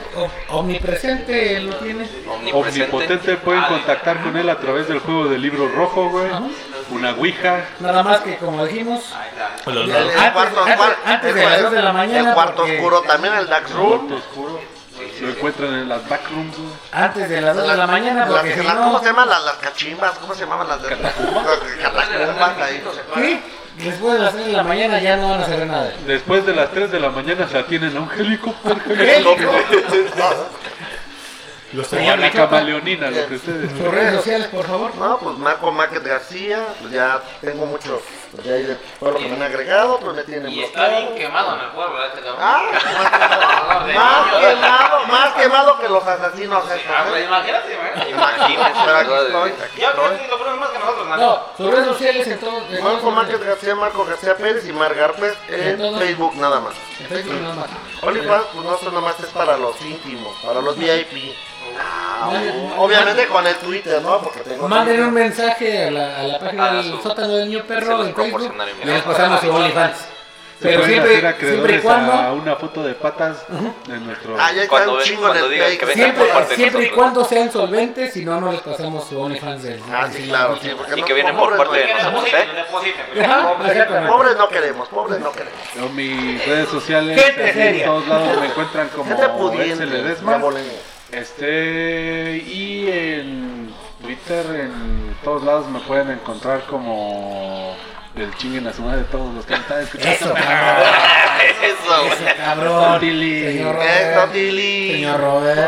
omnipresente, lo tiene. Omnipresente. Omnipotente, pueden contactar con él a través del juego del libro rojo, güey. Una ouija. Nada más que como dijimos, El, el cuarto, antes- de el- las dos de la mañana, El cuarto porque- oscuro, también el Dark Room. Cuarto oscuro. Lo encuentran en las backrooms, güey. antes de las 2 de la mañana, Las- porque si las- ¿Cómo se llaman las, las cachimbas? ¿Cómo se llaman las de catacumbas? Catacumbas después de las 3 de la mañana ya no van a saber nada. Después de las 3 de la mañana se atienen a un helicóptero. [laughs] [laughs] Los O a señores. la camaleonina, lo que ustedes. Sus redes sociales, por favor. No, pues Marco Márquez García, pues ya tengo muchos, pues ya hay de todo lo que me han agregado, pues me tienen Y está bien quemado en el. Este cabrón. Ah, [laughs] más quemado, más quemado que los asesinos estos, Ah, ¿eh? imagínate, güey. Imagínense, Pero aquí ¿verdad? estoy, aquí Ya estoy. que lo ponen más que nosotros, ¿no? No, sus redes sociales en todos. en Marco Márquez García, Marco García Pérez y Mar Garpes en Entonces- Facebook nada más. en Facebook nada más. OnlyFans, pues no, eso nomás es para los íntimos, para los VIP. Manden- Obviamente con el Twitter, ¿no? Porque tengo Manden un mensaje a la, a la página Ah, del su- sótano del niño perro los en Facebook y les pasamos su OnlyFans. Pero siempre, siempre y acreedores a cuando, una foto de patas de nuestro. Ah, ya está Cuando un ven- chingo cuando digan que vengan por siempre, parte de siempre y cuando sean solventes, si no, no les pasamos su OnlyFans del Ah, sí, claro, sí, porque Y no- que vienen pobres por parte no- de nosotros, ¿eh? Pobres no queremos, pobres no queremos. Yo, mis redes sociales, en todos lados me encuentran como Gente pudiente. Este, y en Twitter, en todos lados me pueden encontrar como el chinguen a su madre de todos los que me están escuchando. Eso, [laughs] cabrón. Eso, güey. Eso, cabrón. Tili. Señor Esto, Robert. Tili. Señor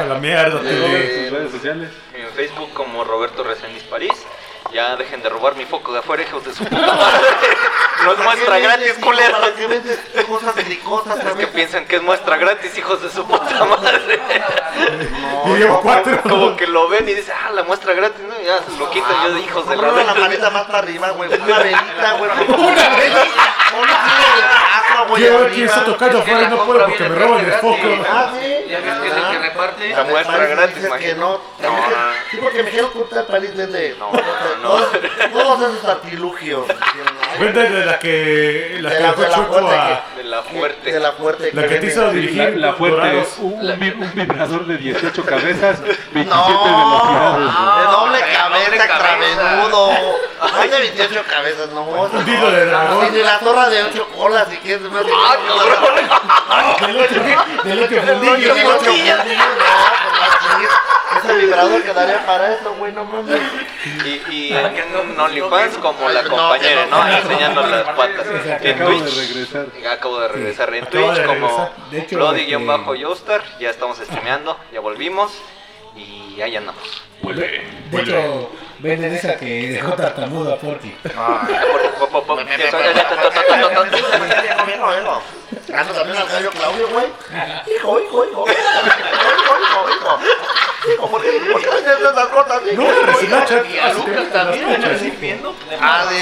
la mierda, Tili. sus redes sociales. En Facebook como Roberto Reséndiz París. Ya dejen de robar mi foco de afuera, hijos de su puta madre. [laughs] No es muestra gratis, culeros. ¿Para qué vendes cosas silicosas Es que piensan que es muestra gratis, hijos de su puta madre. [laughs] Y llevo cuatro. Como que lo ven y dicen, ah, la muestra gratis, ¿no? Y ya se lo quitan yo de hijos de la Ponle la más para arriba, güey. Una velita, güey. [laughs] Una velita. Ver arriba. quién está tocando afuera y no puedo porque me roban el foco. Ah, sí. Ya ves que es el que reparte. La muestra gratis, que imagino. no. No, no. Sí, porque me quiero ocultar París vende. No, no, no. Todos esos artilugios. Vende [laughs] de la que. La De que de chueco a. De la fuerte. De la fuerte. La que te hizo dirigir. la fuerte, un, vi- un vibrador de 18 [laughs] cabezas, 27 No, velocidades. de doble de cabeza, extravenudo. Más de 28 cabezas, no. Un dilo de dragón. Y ni la zorra de 8 colas, si quieres. No, Del otro, del otro [laughs] Yo fundillo. digo, no, pues así, ese vibrador quedaría para esto, güey, no mames. Y, y en OnlyFans como la compañera, ¿no? Enseñando las patas. En de Twitch. Acabo de regresar en de Twitch como. De Bloody-Joestar. Ya estamos streameando, ya volvimos. Y ahí andamos. Huele. De hecho, venden esa que dejó tartamudo a Porky. Hijo, hijo. Ah, no, también al gallo Claudio, güey. Hijo, hijo, hijo. Hijo, hijo, hijo. Hijo, ¿por qué, por qué haces esas cosas? hijo? No, Hijo, recién hijo. la chat. Y a Lucas también, viendo. Ah, de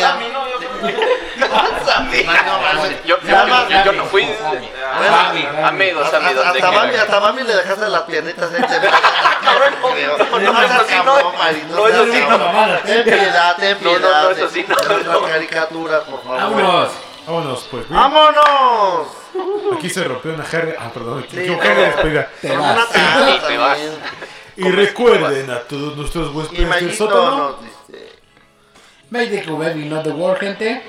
Yo, no fui. Amigos, Hasta, amigos, hasta, de hasta Bambi le dejaste las piernitas [laughs] Cabrón, no, sí no. No, eso sí no. Ten piedad, No, no, no, eso sí no, de nuestras no. caricaturas, por favor. Vámonos. Vámonos, pues. bien. ¡Vámonos! Aquí se rompió una jerga. Ah, perdón. Me Sí, equivoqué no. de despedida. Te Con vas. una taza Y te vas. también. Y recuerden a todos nuestros huéspedes del sótano. Make the baby, not the world, gente.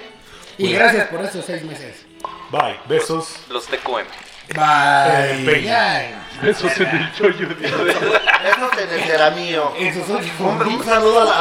Y gracias por estos seis meses. Bye. Besos. Los TQM. Bye. Peña. Eso es en el chollo. Eso se le será mío. Ocho Un, saludo a la,